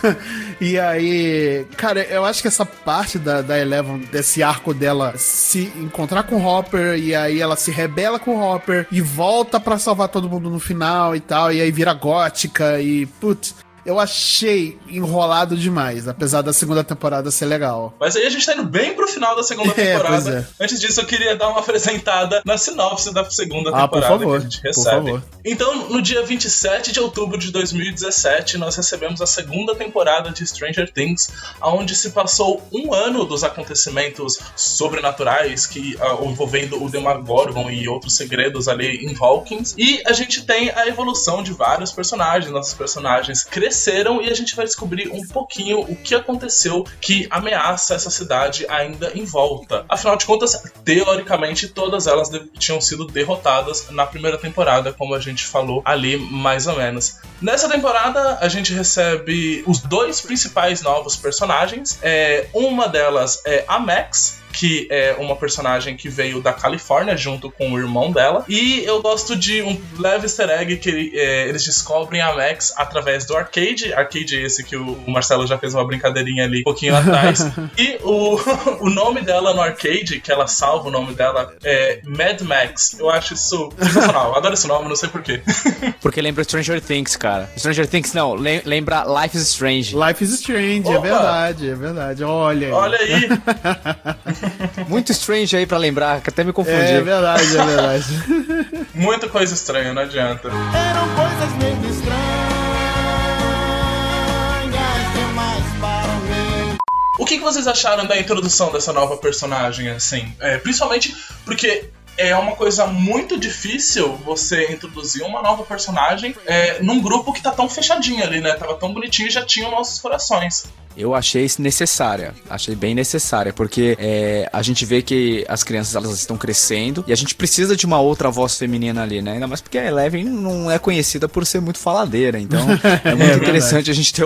e aí, cara, eu acho que essa parte da, da Eleven, desse arco dela se encontrar com o Hopper, e aí ela se rebela com o Hopper e volta pra salvar todo mundo no final e tal, e aí vira gótica e, putz. Eu achei enrolado demais, apesar da segunda temporada ser legal. Mas aí a gente tá indo bem pro final da segunda É, temporada. pois é. Antes disso, eu queria dar uma apresentada na sinopse da segunda Ah, por temporada favor, que a gente por recebe. favor. Então, no dia 27 de outubro de 2017, nós recebemos a segunda temporada de Stranger Things, onde se passou um ano dos acontecimentos sobrenaturais que ah, envolvendo o Demogorgon e outros segredos ali em Hawkins. E a gente tem a evolução de vários personagens. Nossos personagens cresceram e a gente vai descobrir um pouquinho o que aconteceu que ameaça essa cidade ainda em volta. Afinal de contas, teoricamente, todas elas tinham sido derrotadas na primeira temporada, como a gente falou ali mais ou menos. Nessa temporada, a gente recebe os dois principais novos personagens. É, uma delas é a Max, que é uma personagem que veio da Califórnia junto com o irmão dela. E eu gosto de um leve easter egg que é, eles descobrem a Max através do arcade. Arcade esse que o Marcelo já fez uma brincadeirinha ali um pouquinho atrás. e o, o nome dela no arcade, que ela salva o nome dela, é Mad Max. Eu acho isso sensacional. Eu adoro esse nome, não sei porquê. Porque lembra Stranger Things, cara. Stranger Things não, lem- lembra Life is Strange. Life is Strange, é Opa! verdade, é verdade. Olha aí. Olha aí. Muito Strange aí pra lembrar, que até me confundi. É verdade, é verdade. Muita coisa estranha, não adianta. Eram coisas meio estranhas O que, que vocês acharam da introdução dessa nova personagem, assim? É, principalmente porque é uma coisa muito difícil você introduzir uma nova personagem é, num grupo que tá tão fechadinho ali, né? Tava tão bonitinho e já tinha nossos corações. Eu achei isso necessária, achei bem necessária, porque é, a gente vê que as crianças elas estão crescendo e a gente precisa de uma outra voz feminina ali, né? Ainda mais porque a Eleven não é conhecida por ser muito faladeira, então é muito verdade. interessante a gente ter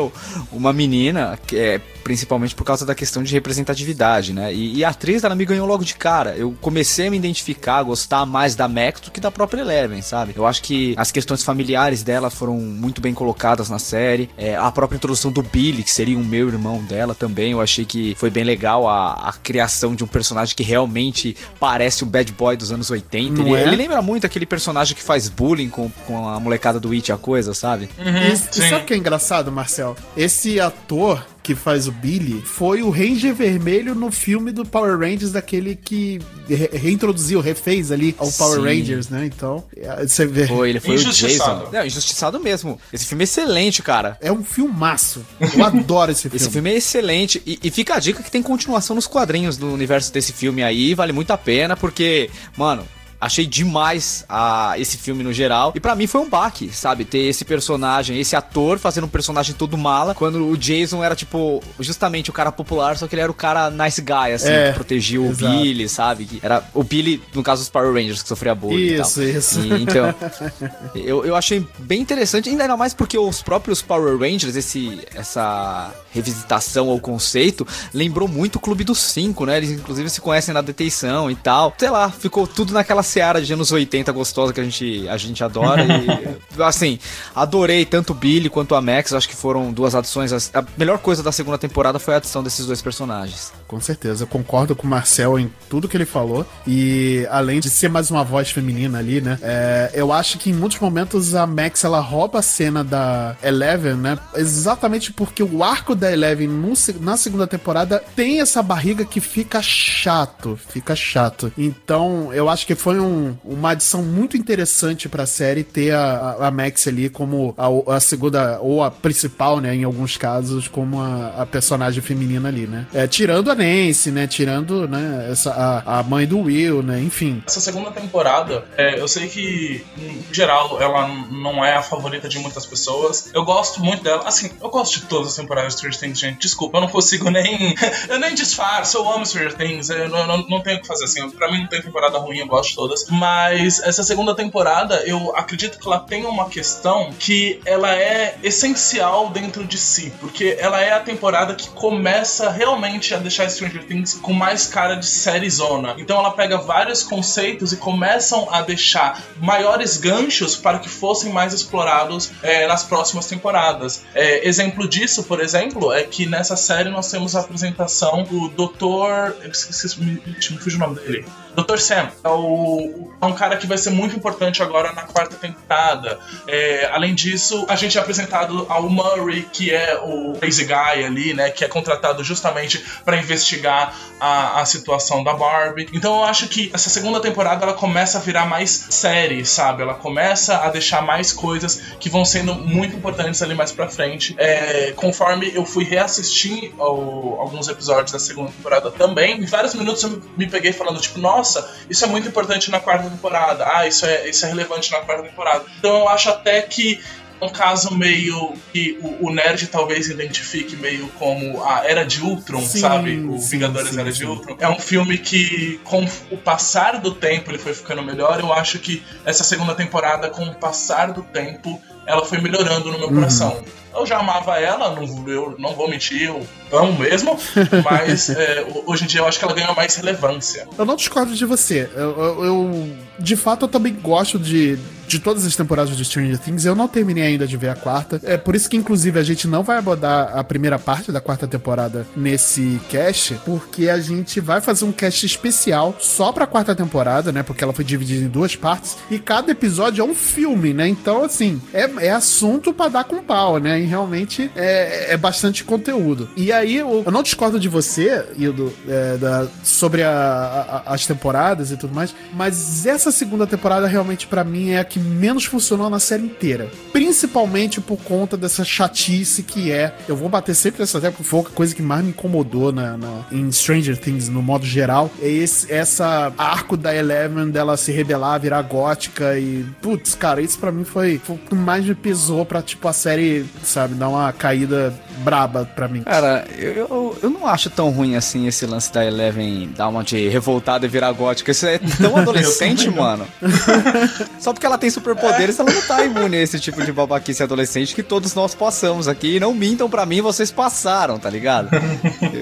uma menina que é principalmente por causa da questão de representatividade, né? E, e a atriz ela me ganhou logo de cara. Eu comecei a me identificar, a gostar mais da Max do que da própria Eleven, sabe? Eu acho que as questões familiares dela foram muito bem colocadas na série. É, a própria introdução do Billy, que seria o meu irmão dela também, eu achei que foi bem legal a, a criação de um personagem que realmente parece o bad boy dos anos 80. Ele, é? ele lembra muito aquele personagem que faz bullying com, com a molecada do It, a coisa, sabe? E, e sim. sabe o que é engraçado, Marcel? Esse ator que faz o Billy foi o Ranger Vermelho no filme do Power Rangers, daquele que re- reintroduziu, refez ali ao Power Sim. Rangers, né? Então, é, você vê. Foi, ele foi o Injustiçado. Jason. Não, injustiçado mesmo. Esse filme é excelente, cara. É um filmaço. Eu adoro esse filme. Esse filme é excelente e, e fica a dica que tem continuação nos quadrinhos do universo desse filme aí, vale muito a pena porque, mano, achei demais a, esse filme no geral e pra mim foi um baque, sabe, ter esse personagem, esse ator fazendo um personagem todo mala, quando o Jason era tipo justamente o cara popular, só que ele era o cara nice guy assim, É, que protegia o exato. Billy, sabe? Que era o Billy no caso dos Power Rangers que sofria bullying e tal. Isso, isso. Então, eu, eu achei bem interessante, ainda mais porque os próprios Power Rangers, esse, essa revisitação ao conceito, lembrou muito o Clube dos Cinco, né? Eles inclusive se conhecem na detenção e tal. Sei lá, ficou tudo naquela seara de anos 80 gostosa que a gente, a gente adora. e, assim, adorei tanto o Billy quanto a Max, acho que foram duas adições. A melhor coisa da segunda temporada foi a adição desses dois personagens. Com certeza, eu concordo com o Marcel em tudo que ele falou. E além de ser mais uma voz feminina ali, né? é, eu acho que em muitos momentos a Max ela rouba a cena da Eleven, né? Exatamente porque o arco da Eleven no na segunda temporada tem essa barriga que fica chato, fica chato. Então eu acho que foi um- uma adição muito interessante pra série ter a, a- a Max ali como a, a segunda, ou a principal, né? Em alguns casos, como a, a personagem feminina ali, né? É, tirando a Nancy, né? Tirando, né? Essa, a, a mãe do Will, né? Enfim. Essa segunda temporada, é, eu sei que, em geral, ela não é a favorita de muitas pessoas. Eu gosto muito dela. Assim, eu gosto de todas as temporadas de Stranger Things, gente. Desculpa, eu não consigo nem. eu nem disfarço, eu amo Stranger Things. Eu não, não, não tenho o que fazer assim. Pra mim não tem temporada ruim, eu gosto de todas. Mas essa segunda temporada, eu acredito que ela tem uma questão que ela é essencial dentro de si. Porque ela é a temporada que começa realmente a deixar Stranger Things com mais cara de série zona. Então ela pega vários conceitos e começam a deixar maiores ganchos para que fossem mais explorados é, nas próximas temporadas. É, exemplo disso, por exemplo, é que nessa série nós temos a apresentação do Dr. Eu esqueci, me, me fugiu o nome dele. Dr. Sam é, o, é um cara que vai ser muito importante agora na quarta temporada. É, além disso, a gente é apresentado ao Murray, que é o crazy guy ali, né? Que é contratado justamente para investigar a, a situação da Barbie. Então eu acho que essa segunda temporada ela começa a virar mais série, sabe? Ela começa a deixar mais coisas que vão sendo muito importantes ali mais pra frente. É, conforme eu fui reassistir ao, alguns episódios da segunda temporada também, em vários minutos eu me peguei falando, tipo, nossa nossa, isso é muito importante na quarta temporada, ah, isso é, isso é relevante na quarta temporada. Então eu acho até que um caso meio que o, o, nerd talvez identifique meio como a Era de Ultron, sim, sabe? O sim, Vingadores sim, Era de Ultron. É um filme que, com o passar do tempo, ele foi ficando melhor. Eu acho que essa segunda temporada, com o passar do tempo, ela foi melhorando no meu uhum. coração. Eu já amava ela, não, eu não vou mentir, eu amo mesmo, mas é, hoje em dia eu acho que ela ganhou mais relevância. Eu não discordo de você. Eu, eu, eu de fato, eu também gosto de, de todas as temporadas de Stranger Things. Eu não terminei ainda de ver a quarta. É por isso que, inclusive, a gente não vai abordar a primeira parte da quarta temporada nesse cast, porque a gente vai fazer um cast especial só pra quarta temporada, né? Porque ela foi dividida em duas partes e cada episódio é um filme, né? Então, assim, é, é assunto para dar com pau, né? Realmente é, é bastante conteúdo. E aí, eu, eu não discordo de você, Ildo, é, da, sobre a, a, as temporadas e tudo mais, mas essa segunda temporada realmente para mim é a que menos funcionou na série inteira. Principalmente por conta dessa chatice que é. Eu vou bater sempre nessa tecla, foi a coisa que mais me incomodou na, na, em Stranger Things, no modo geral. É esse essa arco da Eleven dela se rebelar, virar gótica e. Putz, cara, isso para mim foi, foi o que mais me pesou pra, tipo, a série, sabe, dar uma caída braba pra mim. Cara, eu, eu, eu não acho tão ruim assim esse lance da Eleven dar uma de revoltada e virar gótica. Isso é tão adolescente, mano. Só porque ela tem superpoderes, ela não tá imune a esse tipo de babaquice adolescente que todos nós passamos aqui. E não mintam pra mim, vocês passaram, tá ligado?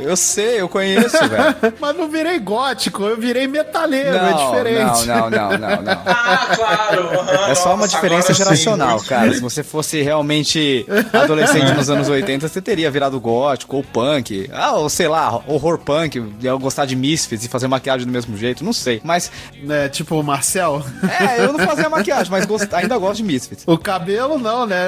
Eu sei, eu conheço, velho. Mas não virei gótico, eu virei metaleiro, é não, é diferente. Não, não, não, não, não. Ah, claro. Uhum, é só uma diferença geracional, sim, cara. Se você fosse realmente adolescente nos anos 80, você teria virado gótico ou punk. Ah, ou sei lá, horror punk, gostar de Misfits e fazer maquiagem do mesmo jeito, não sei. Mas. É, tipo o Marcel? É, eu não fazia maquiagem, mas gost... ainda gosto de Misfits. O cabelo não, né?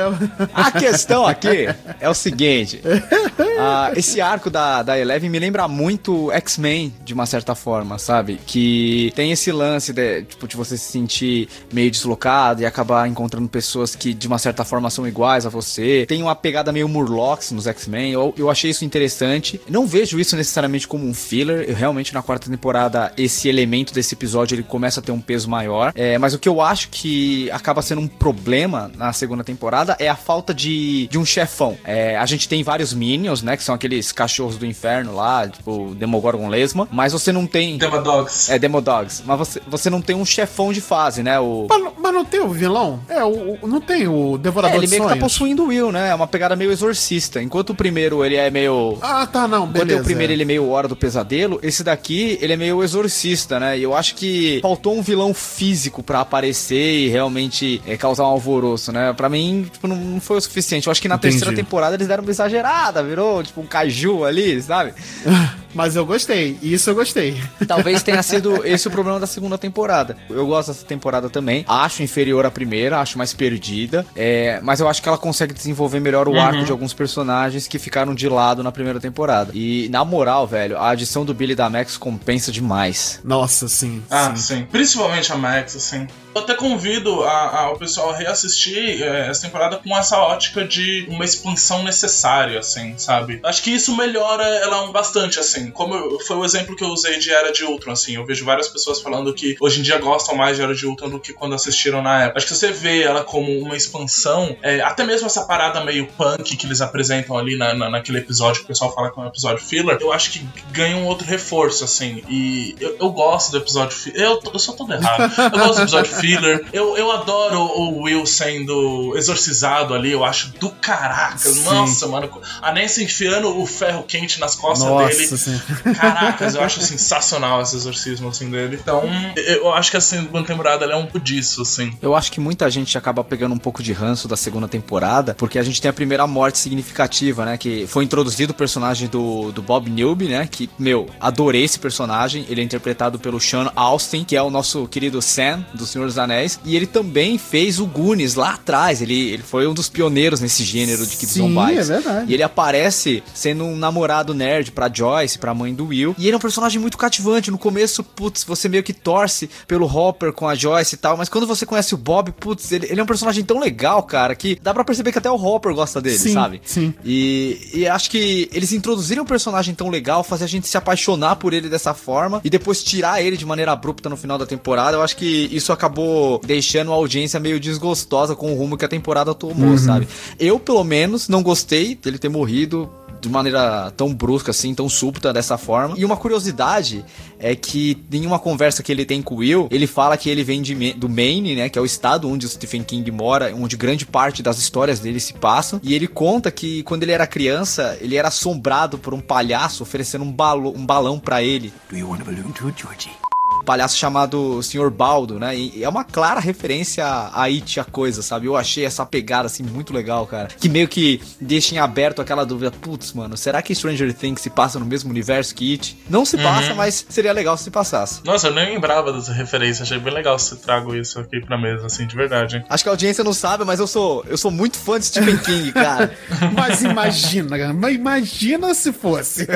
A questão aqui é o seguinte: uh, esse arco da, da Eleven me lembra muito X-Men, de uma certa forma, sabe? Que tem esse lance de, tipo, de você se sentir meio deslocado e acabar encontrando pessoas que, de uma certa forma, são iguais a você. Tem uma pegada meio Murlocs nos X-Men. Eu, eu achei isso interessante. Não vejo isso necessariamente como um filler. Eu realmente, na quarta temporada, esse elemento desse episódio ele começa a ter um peso maior. É, mas o que eu acho que acaba sendo um problema na segunda temporada é a falta de, de um chefão. É, a gente tem vários minions, né? Que são aqueles cachorros do inferno lá, tipo Demogorgon Lesma. Mas você não tem. Demodogs. É, Demodogs. Mas você, você não tem um chefão de fase, né? O... Mas, mas não tem o vilão? É, o, o não tem o Devorador é, ele meio que tá possuindo o Will, né? É uma pegada meio exorcista. Enquanto o primeiro ele é meio. Ah, tá, não, beleza. Enquanto o primeiro ele é meio Hora do Pesadelo, esse daqui ele é meio exorcista, né? E eu acho que faltou um vilão físico para aparecer e realmente é, causar um alvoroço, né? Pra mim, tipo, não, foi o suficiente. Eu acho que na Entendi. terceira temporada eles deram uma exagerada, virou tipo um caju ali, sabe? Mas eu gostei, isso eu gostei. Talvez tenha sido esse o problema da segunda temporada. Eu gosto dessa temporada também. Acho inferior à primeira, acho mais perdida. É, mas eu acho que ela consegue desenvolver melhor o uhum. arco de alguns personagens que ficaram de lado na primeira temporada. E, na moral, velho, a adição do Billy da Max compensa demais. Nossa, sim. Ah, sim. sim. Principalmente a Max, assim. Eu até convido a, a, o pessoal a reassistir é, essa temporada com essa ótica de uma expansão necessária, assim, sabe? Acho que isso melhora ela bastante, assim como eu- foi o exemplo que eu usei de Era de Ultron, assim, eu vejo várias pessoas falando que hoje em dia gostam mais de Era de Ultron do que quando assistiram na época. Acho que você vê ela como uma expansão, é, até mesmo essa parada meio punk que eles apresentam ali na, na- naquele episódio que o pessoal fala que é um episódio filler, eu acho que ganha um outro reforço, assim, e eu, eu gosto do episódio filler, eu, eu sou todo errado, eu gosto do episódio filler, eu, eu adoro o Will sendo exorcizado ali, eu acho do caraca, Sim. nossa, mano, a Nancy enfiando o ferro quente nas costas Nossa, dele, assim. Caracas, eu acho sensacional esse exorcismo assim dele. Então, eu acho que a segunda temporada é um pouco disso, assim. Eu acho que muita gente acaba pegando um pouco de ranço da segunda temporada, porque a gente tem a primeira morte significativa, né? Que foi introduzido o personagem do, do Bob Newby, né? Que, meu, adorei esse personagem. Ele é interpretado pelo Sean Austin, que é o nosso querido Sam, do Senhor dos Anéis. E ele também fez o Goonies lá atrás. Ele, ele foi um dos pioneiros nesse gênero de Kids on Bikes. é verdade. E ele aparece sendo um namorado nerd pra Joyce, pra mãe do Will. E ele é um personagem muito cativante. No começo, putz, você meio que torce pelo Hopper com a Joyce e tal. Mas quando você conhece o Bob, putz, ele, ele é um personagem tão legal, cara, que dá pra perceber que até o Hopper gosta dele, Sim, sabe? sim. E, e acho que eles introduzirem um personagem tão legal, fazer a gente se apaixonar por ele dessa forma e depois tirar ele de maneira abrupta no final da temporada, eu acho que isso acabou deixando a audiência meio desgostosa com o rumo que a temporada tomou, sabe? Eu, pelo menos, não gostei dele ter morrido de maneira tão brusca assim, tão súbita dessa forma. E uma curiosidade é que em uma conversa que ele tem com o Will, ele fala que ele vem de do Maine, né, que é o estado onde o Stephen King mora, onde grande parte das histórias dele se passam. E ele conta que quando ele era criança, ele era assombrado por um palhaço oferecendo um, balo, um balão pra ele Do you want a balloon too, Georgie? Palhaço chamado Sr. Baldo, né? E é uma clara referência a It, a coisa, sabe? Eu achei essa pegada, assim, muito legal, cara. Que meio que deixa em aberto aquela dúvida, putz, mano, será que Stranger Things se passa no mesmo universo que It? Não se passa, mas seria legal se se passasse. Nossa, eu nem lembrava dessa referência, achei bem legal se você trago isso aqui pra mesa, assim, de verdade. Acho que a audiência não sabe, mas eu sou, eu sou muito fã de Stephen King, cara. Mas imagina, cara, mas imagina se fosse.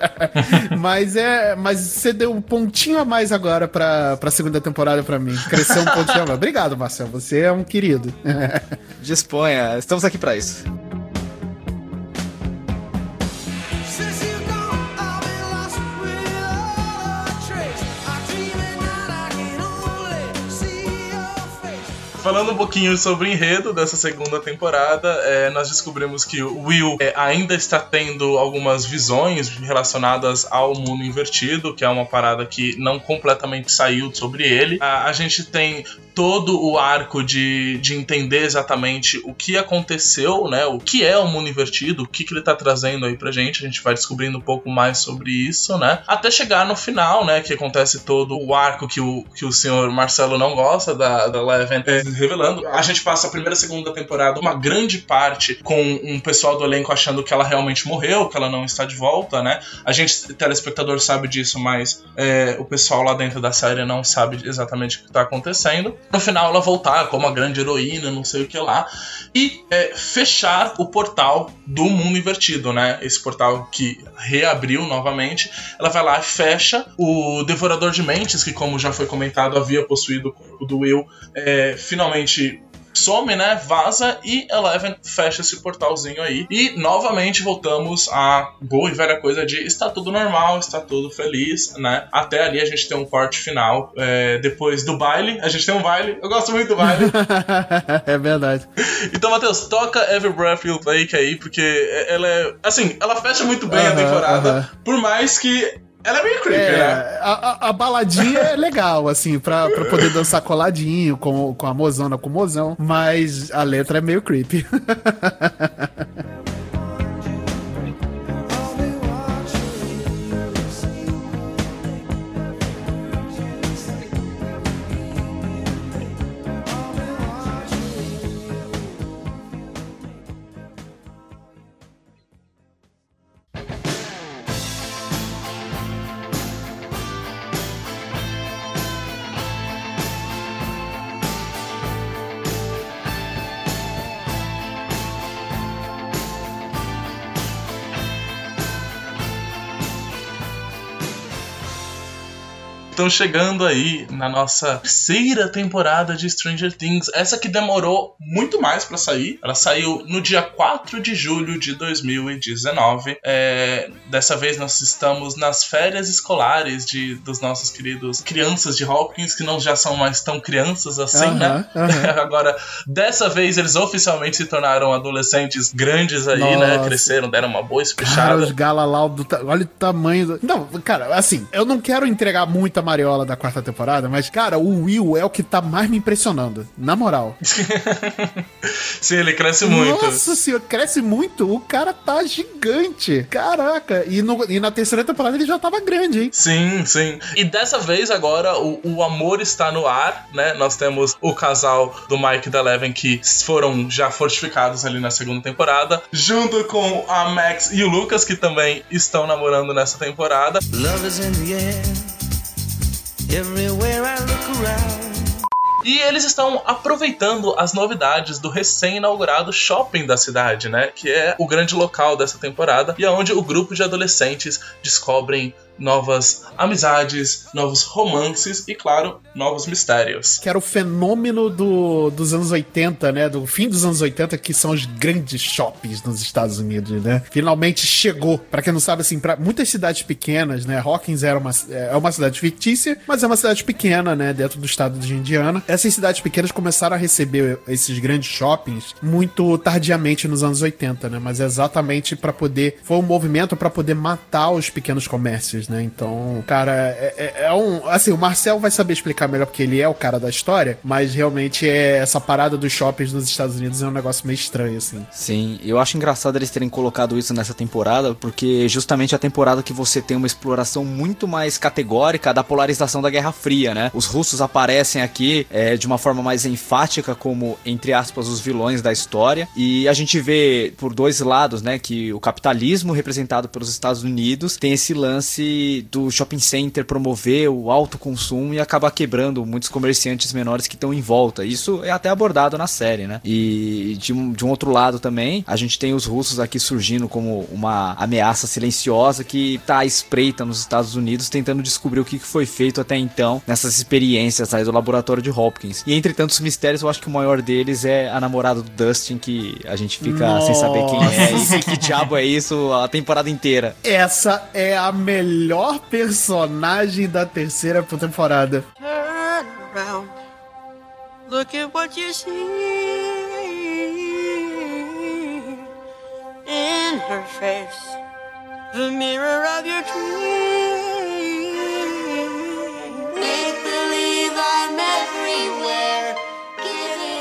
mas é, mas você deu um pontinho a mais agora pra, pra segunda temporada pra mim. Cresceu um pontinho a mais. Obrigado, Marcelo. Você é um querido. Disponha, estamos aqui pra isso. Falando um pouquinho sobre o enredo dessa segunda temporada, é, nós descobrimos que o Will é, ainda está tendo algumas visões relacionadas ao mundo invertido, que é uma parada que não completamente saiu sobre ele. A, a gente tem todo o arco de, de entender exatamente o que aconteceu, né? O que é o mundo invertido, o que, que ele tá trazendo aí pra gente. A gente vai descobrindo um pouco mais sobre isso, né? Até chegar no final, né? Que acontece todo o arco que o, que o senhor Marcelo não gosta da, da Eleven é, revelando. A gente passa a primeira e segunda temporada, uma grande parte com um pessoal do elenco achando que ela realmente morreu, que ela não está de volta, né? A gente, telespectador, sabe disso, mas é, o pessoal lá dentro da série não sabe exatamente o que está acontecendo. No final, ela voltar como a grande heroína, não sei o que lá, e é, fechar o portal do mundo invertido, né? Esse portal que reabriu novamente. Ela vai lá e fecha o Devorador de Mentes, que, como já foi comentado, havia possuído o corpo do Will, é, finalmente some, né? Vaza e Eleven fecha esse portalzinho aí. E novamente voltamos à boa e velha coisa de está tudo normal, está tudo feliz, né? Até ali a gente tem um corte final. é, depois do baile, a gente tem um baile. Eu gosto muito do baile. é verdade. Então, Matheus, toca Every Breath You Take aí, porque ela é. Assim, ela fecha muito bem a Aham, temporada, aham. por mais que. Ela é meio creepy, né? É, a, a- a baladinha é legal, assim, pra, pra poder dançar coladinho com, com a mozona, com o mozão, mas a letra é meio creepy. Estão chegando aí na nossa terceira temporada de Stranger Things. Essa que demorou muito mais pra sair. Ela saiu no dia 4 de julho de 2019. É, dessa vez nós estamos nas férias escolares de, dos nossos queridos crianças de Hopkins, que não já são mais tão crianças assim, Aham, né? aham. Agora, dessa vez eles oficialmente se tornaram adolescentes grandes aí, né? Nossa. Cresceram, deram uma boa Cara, espichada. os Galalau do. Olha o tamanho do. Não, cara, assim, eu não quero entregar muita mariola da quarta temporada, mas, cara, o Will é o que tá mais me impressionando. Na moral. Sim, ele cresce muito. Nossa senhora, cresce muito. O cara tá gigante. Caraca. E, no- e na terceira temporada ele já tava grande, hein? Sim, sim. E dessa vez agora o, o amor está no ar, né? Nós temos o casal do Mike e da Eleven que foram já fortificados ali na segunda temporada, junto com a Max e o Lucas que também estão namorando nessa temporada. Love is in the air. E eles estão aproveitando as novidades do recém-inaugurado shopping da cidade, né? Que é o grande local dessa temporada e é onde o grupo de adolescentes descobrem novas amizades, novos romances e, claro, novos mistérios. Que era o fenômeno do, dos anos 80, né? Do fim dos anos 80, que são os grandes shoppings nos Estados Unidos, né? Finalmente chegou. Pra quem não sabe, assim, pra muitas cidades pequenas, né? Hawkins era uma, é uma cidade fictícia, mas é uma cidade pequena, né? Dentro do estado de Indiana. Essas cidades pequenas começaram a receber esses grandes shoppings muito tardiamente nos anos 80, né? Mas é exatamente pra poder. Foi um movimento pra poder matar os pequenos comércios, né? Então, cara, é, é- é um. Assim, o Marcel vai saber explicar melhor porque ele é o cara da história, mas realmente é essa parada dos shoppings nos Estados Unidos é um negócio meio estranho, assim. Sim, eu acho engraçado eles terem colocado isso nessa temporada, porque justamente a temporada que você tem uma exploração muito mais categórica da polarização da Guerra Fria, né? Os russos aparecem aqui é, de uma forma mais enfática como, entre aspas, os vilões da história, e a gente vê por dois lados, né, que o capitalismo representado pelos Estados Unidos tem esse lance do shopping center promover o alto consumo e acabar quebrando muitos comerciantes menores que estão em volta. Isso é até abordado na série, né? E de um, de um outro lado também, a gente tem os russos aqui surgindo como uma ameaça silenciosa que tá à espreita nos Estados Unidos tentando descobrir o que foi feito até então nessas experiências aí do laboratório de Hopkins. E entre tantos mistérios, eu acho que o maior deles é a namorada do Dustin, que a gente fica sem saber quem é e que, diabo é isso a temporada inteira. Essa é a melhor personagem da terceira temporada. Turn. Look at what you see in her face. The mirror of your dreams.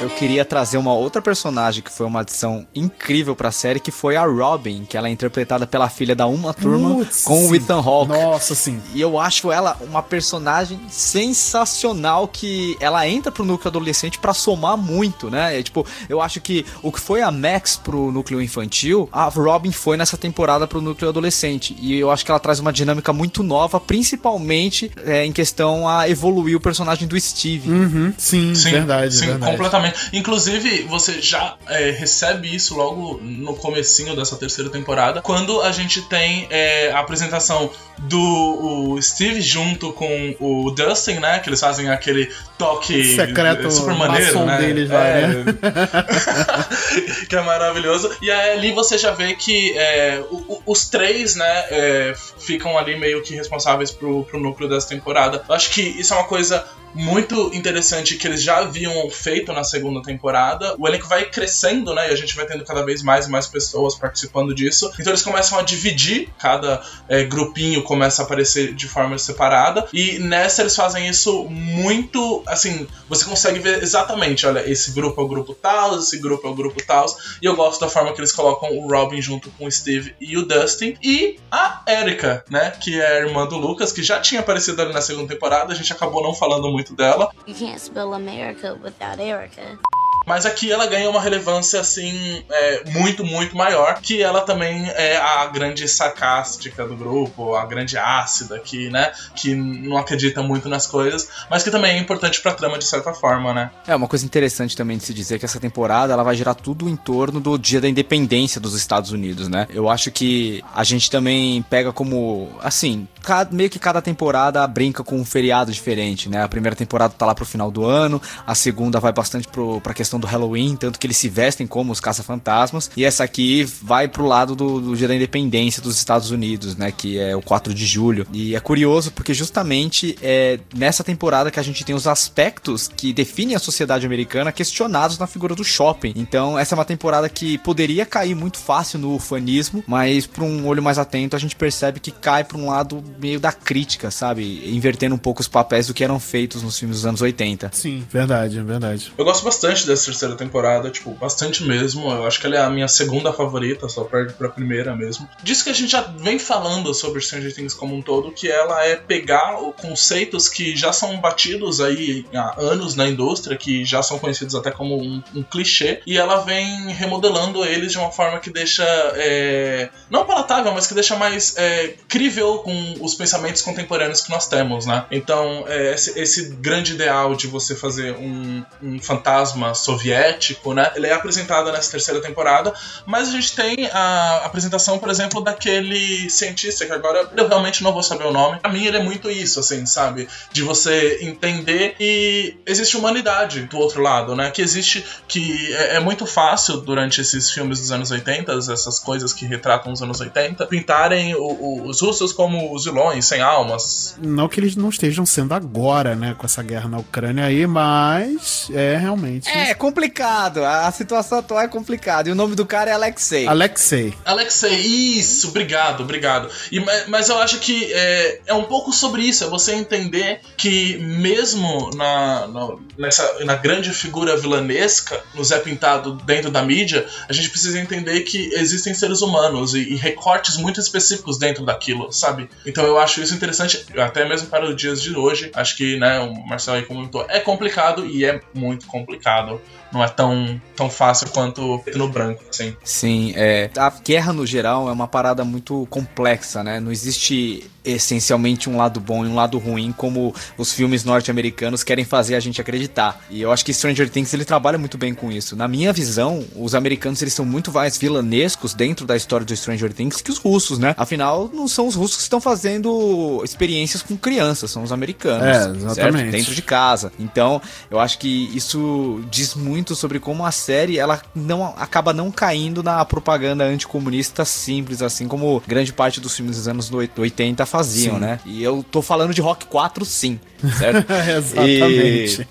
Eu queria trazer uma outra personagem que foi uma adição incrível pra série, que foi a Robin, que ela é interpretada pela filha da Uma Turma Putz, com o. Ethan Hawke. Nossa, sim. E eu acho ela uma personagem sensacional que ela entra pro núcleo adolescente pra somar muito, né? É, tipo, eu acho que o que foi a Max pro núcleo infantil, a Robin foi nessa temporada pro núcleo adolescente. E eu acho que ela traz uma dinâmica muito nova, principalmente é, em questão a evoluir o personagem do Steve. Uhum, sim, Sim, verdade, sim, verdade. completamente. Inclusive, você já é, recebe isso logo no comecinho dessa terceira temporada, quando a gente tem é, a apresentação do Steve junto com o Dustin, né? Que eles fazem aquele toque Secreto super maneiro, né? deles lá, É. né? que é maravilhoso. E aí, ali você já vê que é, os três, né, é, ficam ali meio que responsáveis pro, pro núcleo dessa temporada. Eu acho que isso é uma coisa muito interessante que eles já haviam feito na segunda temporada. O elenco vai crescendo, né? E a gente vai tendo cada vez mais e mais pessoas participando disso. Então eles começam a dividir, cada é, grupinho começa a aparecer de forma separada. E nessa eles fazem isso muito. Assim, você consegue ver exatamente: olha, esse grupo é o grupo tal, esse grupo é o grupo tal. E eu gosto da forma que eles colocam o Robin junto com o Steve e o Dustin. E a Erika, né? Que é a irmã do Lucas, que já tinha aparecido ali na segunda temporada. A gente acabou não falando muito dela. You can't spell America without Erica. Mas aqui ela ganha uma relevância, assim, é, muito, muito maior, que ela também é a grande sarcástica do grupo, a grande ácida aqui, né? Que não acredita muito nas coisas, mas que também é importante pra trama de certa forma, né? É, uma coisa interessante também de se dizer que essa temporada ela vai girar tudo em torno do dia da independência dos Estados Unidos, né? Eu acho que a gente também pega como, assim, meio que cada temporada brinca com um feriado diferente, né? A primeira temporada tá lá pro final do ano, a segunda vai bastante pro, pra questão do Halloween, tanto que eles se vestem como os caça-fantasmas, e essa aqui vai pro lado do, do dia da independência dos Estados Unidos, né? Que é o 4 de julho. E é curioso porque justamente é nessa temporada que a gente tem os aspectos que definem a sociedade americana questionados na figura do shopping. Então, essa é uma temporada que poderia cair muito fácil no ufanismo, mas por um olho mais atento a gente percebe que cai pra um lado meio da crítica, sabe? Invertendo um pouco os papéis do que eram feitos nos filmes dos anos 80. Sim, verdade, verdade. Eu gosto bastante dessa terceira temporada, tipo, bastante mesmo. Eu acho que ela é a minha segunda favorita, só perde pra primeira mesmo. Diz que a gente já vem falando sobre Stranger Things como um todo, que ela é pegar conceitos que já são batidos aí há anos na indústria, que já são conhecidos até como um, um clichê, e ela vem remodelando eles de uma forma que deixa, é, não palatável, mas que deixa mais é, crível com os pensamentos contemporâneos que nós temos, né? Então, é, esse, esse grande ideal de você fazer um, um fantasma soviético, né? Ele é apresentado nessa terceira temporada, mas a gente tem a apresentação, por exemplo, daquele cientista que agora eu realmente não vou saber o nome. Pra mim, ele é muito isso, assim, sabe? De você entender e existe humanidade do outro lado, né? Que existe, que é, é muito fácil durante esses filmes dos anos 80, essas coisas que retratam os anos 80, pintarem o- o- os russos como os vilões, sem almas, Não que eles não estejam sendo agora, né, com essa guerra na Ucrânia aí, mas é realmente. É complicado, a situação atual é complicada. E o nome do cara é Alexei. Alexei. Alexei, isso, obrigado, obrigado. E, ma- mas eu acho que é, é um pouco sobre isso, é você entender que mesmo na, na- nessa, na grande figura vilanesca, nos é pintado dentro da mídia, a gente precisa entender que existem seres humanos e, e recortes muito específicos dentro daquilo, sabe? Então eu acho isso interessante, até mesmo para os dias de hoje. Acho que, né, o Marcelo aí comentou, é complicado e é muito complicado. Não é tão, tão fácil quanto preto no branco, assim. Sim, é. A guerra no geral é uma parada muito complexa, né? Não existe essencialmente um lado bom e um lado ruim como os filmes norte-americanos querem fazer a gente acreditar. E eu acho que Stranger Things ele trabalha muito bem com isso. Na minha visão, os americanos eles são muito mais vilanescos dentro da história do Stranger Things que os russos, né? Afinal, não são os russos que estão fazendo experiências com crianças, são os americanos. É, certo? exatamente. Dentro de casa. Então, eu acho que isso diz muito sobre como a série ela não acaba não caindo na propaganda anticomunista simples, assim como grande parte dos filmes dos anos 80 faziam, Sim. né? E eu tô falando de Rock 4, sim, certo? Exatamente.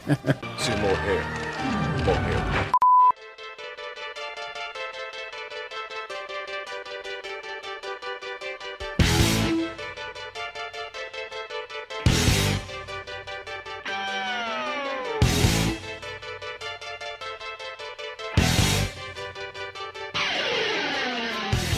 Se morrer,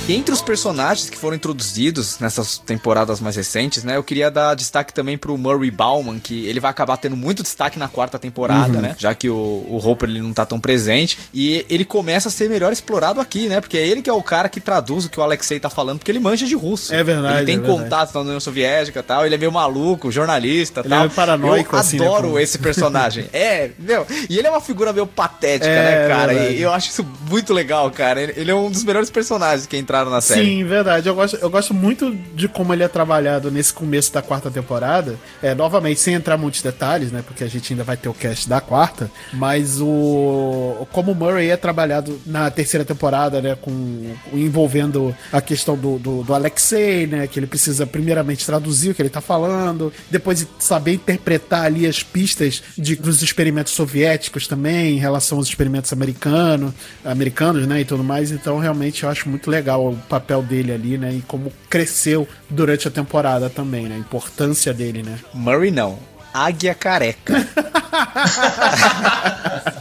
E entre os personagens que foram introduzidos nessas temporadas mais recentes, né? Eu queria dar destaque também pro Murray Bauman, que ele vai acabar tendo muito destaque na quarta temporada, Uhum. né? Já que o, o Hopper ele não tá tão presente. E ele começa a ser melhor explorado aqui, né? Porque é ele que é o cara que traduz o que o Alexei tá falando, porque ele manja de russo. É verdade, Ele tem é verdade. contato na União Soviética e tal. Ele é meio maluco, jornalista e Ele tal. é meio paranoico, Eu assim, né, adoro como- esse personagem. é, meu. E ele é uma figura meio patética, É, né, cara? verdade. E eu acho isso muito legal, cara. Ele, ele é um dos melhores personagens que entraram na série. Sim, verdade. Eu gosto, eu gosto muito de como ele é trabalhado nesse começo da quarta temporada. É, novamente, sem entrar muitos detalhes, né? Porque a gente ainda vai ter o cast da quarta. Mas o. Como o Murray é trabalhado na terceira temporada, né? Com, envolvendo a questão do, do, do Alexei, né? Que ele precisa primeiramente traduzir o que ele tá falando. Depois saber interpretar ali as pistas de, dos experimentos soviéticos também, em relação aos experimentos americanos, americanos, né? E tudo mais. Então, realmente, eu acho muito legal o papel dele ali, né? E como cresceu durante a temporada também, né? A importância dele, né? Murray não. Águia careca.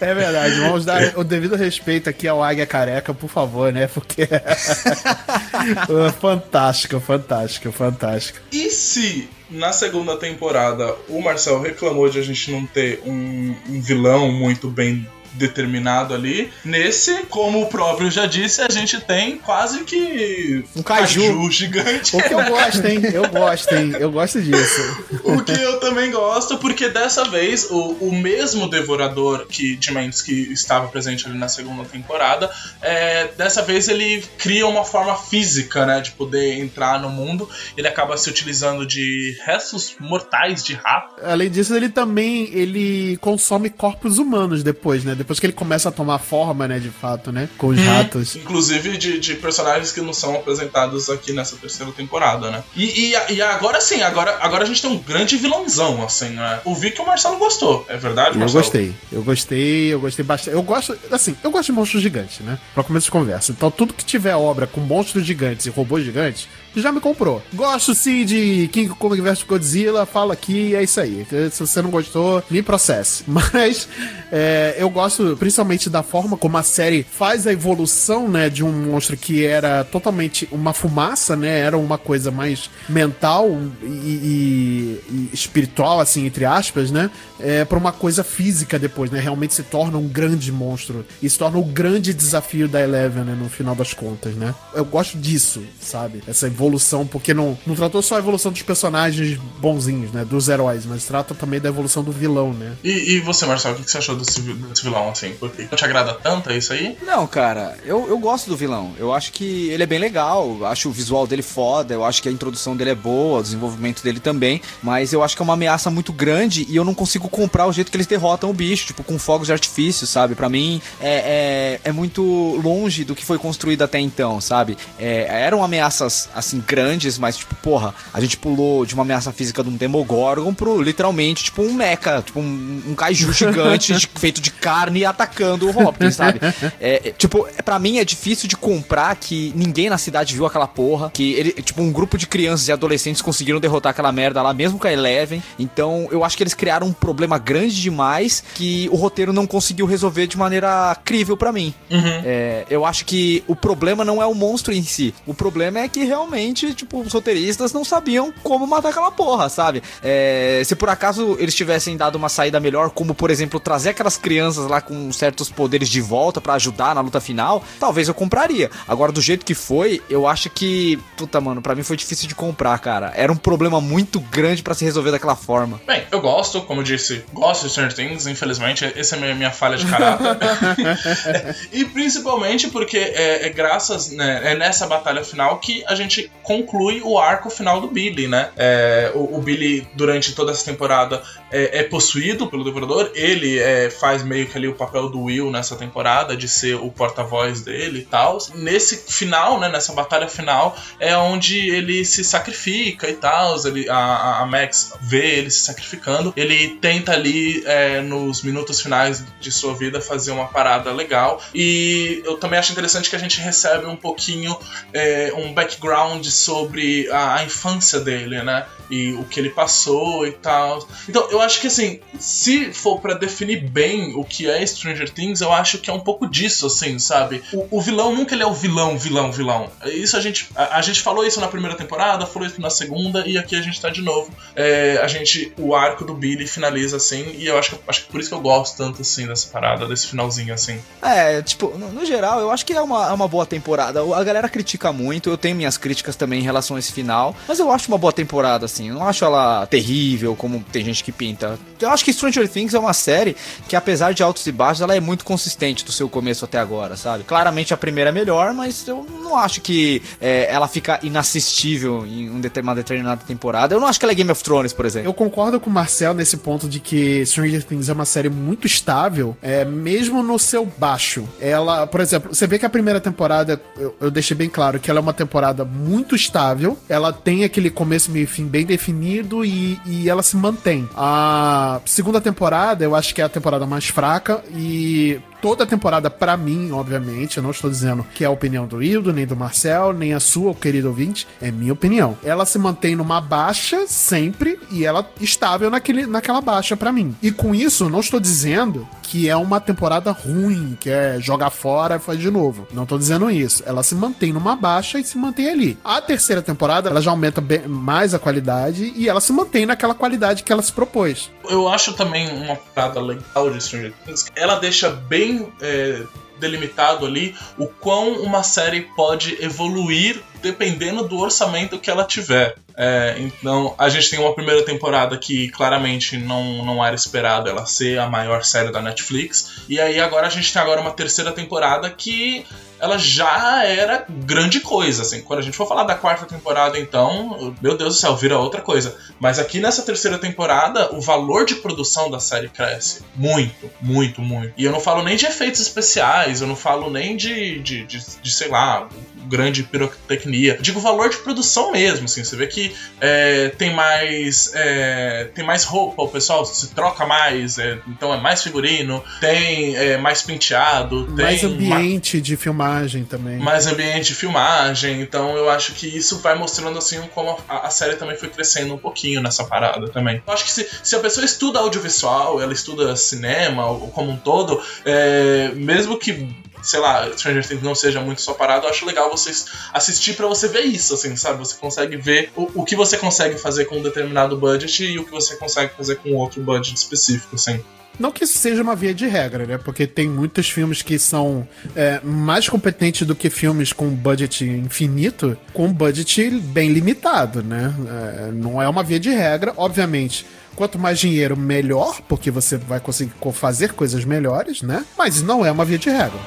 É verdade, vamos dar o devido respeito aqui ao Águia Careca, por favor, né? Porque. fantástico, fantástico, fantástico. E se na segunda temporada o Marcel reclamou de a gente não ter um, um vilão muito bem determinado ali. Nesse, como o próprio já disse, a gente tem quase que Um caju. gigante. O que eu gosto, hein? Eu gosto, hein? Eu gosto disso. O que eu também gosto, porque dessa vez o, o mesmo devorador que de mentes que estava presente ali na segunda temporada, é, dessa vez ele cria uma forma física, né, de poder entrar no mundo. Ele acaba se utilizando de restos mortais de rato. Além disso, ele também ele consome corpos humanos depois, né? Depois que ele começa a tomar forma, né, de fato, né? Com os ratos. Inclusive de, de personagens que não são apresentados aqui nessa terceira temporada, né? E, e, e agora sim, agora, agora a gente tem um grande vilãozão, assim, né? O Vic e o Marcelo gostou, é verdade, Eu Marcelo? gostei, eu gostei, eu gostei bastante. Eu gosto, assim, eu gosto de monstros gigantes, né? Pra começo de conversa. Então, tudo que tiver obra com monstros gigantes e robôs gigantes, já me comprou. Gosto sim de King Kong vs Godzilla, falo aqui, é isso aí. Se você não gostou, me processe. Mas é, eu gosto principalmente da forma como a série faz a evolução, né, de um monstro que era totalmente uma fumaça, né? Era uma coisa mais mental e, e- e espiritual, assim, entre aspas, né? É, pra uma coisa física depois, né? Realmente se torna um grande monstro. E se torna o grande desafio da Eleven, né? No final das contas, né? Eu gosto disso, sabe? Essa evolução, porque não, não tratou só a evolução dos personagens bonzinhos, né? Dos heróis, mas trata também da evolução do vilão, né? E, e você, Marcelo, o que que você achou desse, desse vilão, assim? Porque não te agrada tanto, é isso aí? Não, cara, eu, eu gosto do vilão. Eu acho que ele é bem legal. eu Acho o visual dele foda. Eu acho que a introdução dele é boa, o desenvolvimento dele também. Mas eu acho que é uma ameaça muito grande e eu não consigo comprar o jeito que eles derrotam o bicho, tipo, com fogos de artifício, sabe? Pra mim é, é, é muito longe do que foi construído até então, sabe? É, eram ameaças, assim, grandes, mas, tipo, porra, a gente pulou de uma ameaça física de um Demogorgon pro literalmente, tipo, um mecha, tipo, um, um kaiju gigante de- feito de carne atacando o Hopkins, sabe? É, é, tipo, é, pra mim é difícil de comprar que ninguém na cidade viu aquela porra, que ele, tipo, um grupo de crianças e adolescentes conseguiram derrotar aquela merda lá, mesmo com a Eleven. Então, eu acho que eles criaram um problema grande demais que o roteiro não conseguiu resolver de maneira crível pra mim. É, eu acho que o problema não é o monstro em si. O problema é que realmente, tipo, os roteiristas não sabiam como matar aquela porra, sabe? É, se por acaso eles tivessem dado uma saída melhor, como por exemplo trazer aquelas crianças lá com certos poderes de volta pra ajudar na luta final, talvez eu compraria. Agora, do jeito que foi, eu acho que. Puta, mano, pra mim foi difícil de comprar, cara. Era um problema muito grande pra se resolver daquela forma. Bem, eu gosto, como eu disse, gosto de Stranger Things, infelizmente, essa é a minha, minha falha de caráter. e principalmente porque é, é graças, né, é nessa batalha final que a gente conclui o arco final do Billy, né? É, o, o Billy, durante toda essa temporada, é, é possuído pelo Devorador, ele é, faz meio que ali o papel do Will nessa temporada, de ser o porta-voz dele e tal. Nesse final, né, nessa batalha final, é onde ele se sacrifica e tal, a- a Max vê ele se sacrificando, ele tenta ali é, nos minutos finais de sua vida fazer uma parada legal e eu também acho interessante que a gente recebe um pouquinho é, um background sobre a, a infância dele, né? E o que ele passou e tal. Então, eu acho que assim, se for pra definir bem o que é Stranger Things, eu acho que é um pouco disso, assim, sabe? O, o vilão nunca ele é o vilão, vilão, vilão. Isso a gente. A, a gente falou isso na primeira temporada, falou isso na segunda, e aqui a gente tá de novo. É, a gente. O arco do Billy finaliza assim, e eu acho que, acho que por isso que eu gosto tanto assim dessa parada, desse finalzinho assim. É, tipo, no, no geral, eu acho que é uma, é uma boa temporada. A galera critica muito, eu tenho minhas críticas também em relação a esse final, mas eu acho uma boa temporada, assim. Eu não acho ela terrível, como tem gente que pinta. Eu acho que Stranger Things é uma série que, apesar de altos e baixos, ela é muito consistente do seu começo até agora, sabe? Claramente a primeira é melhor, mas eu não acho que é, ela fica inassistível em um determinada, determinada temporada. Eu não acho que ela é Game of Thrones, por exemplo. Eu concordo com o Marcel nesse ponto de que Stranger Things é uma série muito estável, é, mesmo no seu baixo. Ela, por exemplo, você vê que a primeira temporada, eu, eu deixei bem claro que ela é uma temporada muito estável, ela tem aquele começo, meio fim bem definido e, e ela se mantém. A segunda temporada, eu acho que é a temporada mais fraca e toda a temporada, pra mim, obviamente, eu não estou dizendo que é a opinião do Hildo, nem do Marcel, nem a sua, querido ouvinte, é minha opinião. Ela se mantém numa baixa sempre e ela estável naquele, naquela baixa pra mim. E com isso, não estou dizendo que é uma temporada ruim, que é jogar fora e faz de novo. Não tô dizendo isso. Ela se mantém numa baixa e se mantém ali. A terceira temporada, ela já aumenta bem- mais a qualidade e ela se mantém naquela qualidade que ela se propôs. Eu acho também uma parada legal de Stranger Things. Ela deixa bem é, delimitado ali o quão uma série pode evoluir dependendo do orçamento que ela tiver. É, então, a gente tem uma primeira temporada que claramente não, não era esperado ela ser a maior série da Netflix. E aí agora a gente tem agora uma terceira temporada que ela já era grande coisa, assim. Quando a gente for falar da quarta temporada, então, meu Deus do céu, vira outra coisa. Mas aqui nessa terceira temporada, o valor de produção da série cresce. Muito, muito, muito. E eu não falo nem de efeitos especiais, eu não falo nem de, de, de, de sei lá, grande pirotecnia. Digo valor de produção mesmo, assim. Você vê que é, tem mais é, tem mais roupa, o pessoal se troca mais, é, então é mais figurino, tem é, mais penteado, tem Mais ma- ambiente de filmagem também. mais ambiente de filmagem, então eu acho que isso vai mostrando assim como a, a série também foi crescendo um pouquinho nessa parada também. Eu acho que se, se a pessoa estuda audiovisual, ela estuda cinema como um todo, é, mesmo que sei lá, Stranger Things não seja muito só parado, eu acho legal vocês assistir pra você ver isso, assim, sabe? Você consegue ver o, o que você consegue fazer com um determinado budget e o que você consegue fazer com outro budget específico, assim. Não que isso seja uma via de regra, né? Porque tem muitos filmes que são é, mais competentes do que filmes com budget infinito, com budget bem limitado, né? É, não é uma via de regra, obviamente. Quanto mais dinheiro, melhor, porque você vai conseguir co- fazer coisas melhores, né? Mas não é uma via de regra.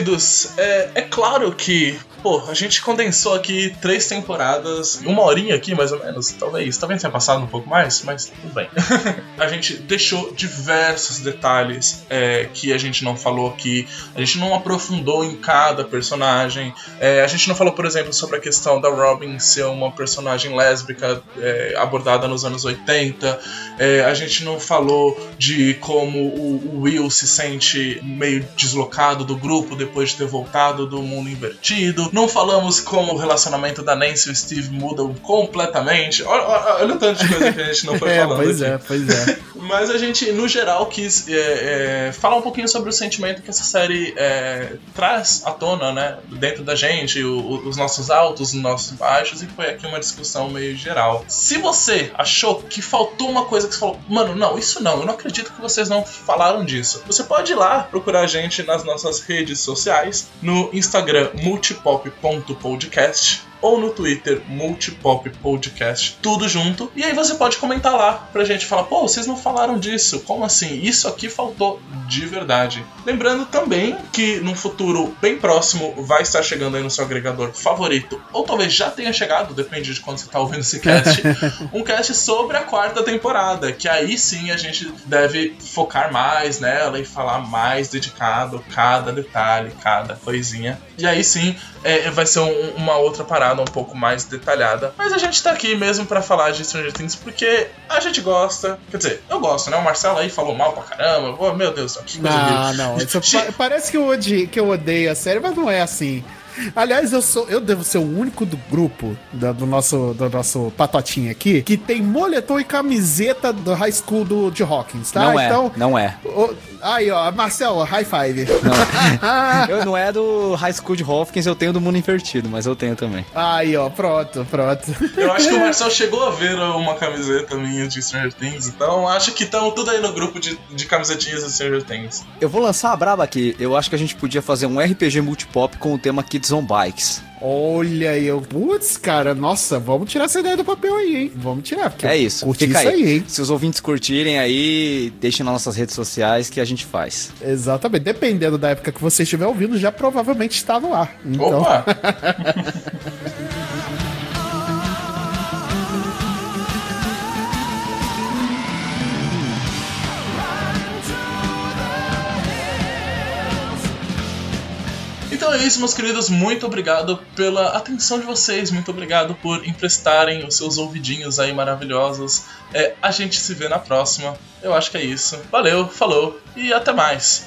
Queridos, é, é claro que, pô, a gente condensou aqui três temporadas, uma horinha aqui mais ou menos, talvez, talvez tenha passado um pouco mais, mas tudo bem. a gente deixou diversos detalhes é, que a gente não falou aqui, a gente não aprofundou em cada personagem, é, a gente não falou, por exemplo, sobre a questão da Robin ser uma personagem lésbica é, abordada nos anos 80, é, a gente não falou de como o, o Will se sente meio deslocado do grupo depois de ter voltado do mundo invertido. Não falamos como o relacionamento da Nancy e o Steve mudam completamente. Olha, olha, o tanto de coisa que a gente não foi É, falando pois aqui. é, pois é. Mas a gente, no geral, quis é, é, falar um pouquinho sobre o sentimento que essa série é, traz à tona, né? Dentro da gente, o- os nossos altos, os nossos baixos, e foi aqui uma discussão meio geral. Se você achou que faltou uma coisa que você falou, mano, não, isso não, eu não acredito que vocês não falaram disso. Você pode ir lá procurar a gente nas nossas redes sociais, no Instagram multipop.podcast ou no Twitter Multipop Podcast, tudo junto. E aí você pode comentar lá pra gente falar, pô, vocês não falaram disso, como assim? Isso aqui faltou de verdade. Lembrando também que num futuro bem próximo vai estar chegando aí no seu agregador favorito, ou talvez já tenha chegado, depende de quando você tá ouvindo esse cast, um cast sobre a quarta temporada, que aí sim a gente deve focar mais nela e falar mais dedicado cada detalhe, cada coisinha. E aí sim é, vai ser um- uma outra parada um pouco mais detalhada. Mas a gente tá aqui mesmo pra falar de Stranger Things porque a gente gosta. Quer dizer, eu gosto, né? O Marcelo aí falou mal pra caramba. Pô, meu Deus, que coisa Não, não. Isso pa- parece que eu, odi- que eu odeio a série, mas não é assim. Aliás, eu sou, eu devo ser o único do grupo da- do nosso do nosso patotinho aqui que tem moletom e camiseta do High School do, de Hawkins, tá? Não é, então, não é. o- aí, ó, Marcel, high five. Eu não é do High School de Hopkins, eu tenho do Mundo Invertido, mas eu tenho também. aí, ó, pronto, pronto. Eu acho que o Marcel chegou a ver uma camiseta minha de Stranger Things, então acho que estão tudo aí no grupo de, de camisetinhas de Stranger Things. Eu vou lançar a braba aqui. Eu acho que a gente podia fazer um RPG multipop com o tema Kids on Bikes. Olha aí, eu, putz, cara, nossa, vamos tirar essa ideia do papel aí, hein? Vamos tirar, porque É isso. Fica isso aí. aí, hein? Se os ouvintes curtirem aí, deixem nas nossas redes sociais que a gente faz. Exatamente. Dependendo da época que você estiver ouvindo, já provavelmente está no ar. Então, Opa! Então é isso, meus queridos. Muito obrigado pela atenção de vocês. Muito obrigado por emprestarem os seus ouvidinhos aí maravilhosos. É, a gente se vê na próxima. Eu acho que é isso. Valeu, falou e até mais.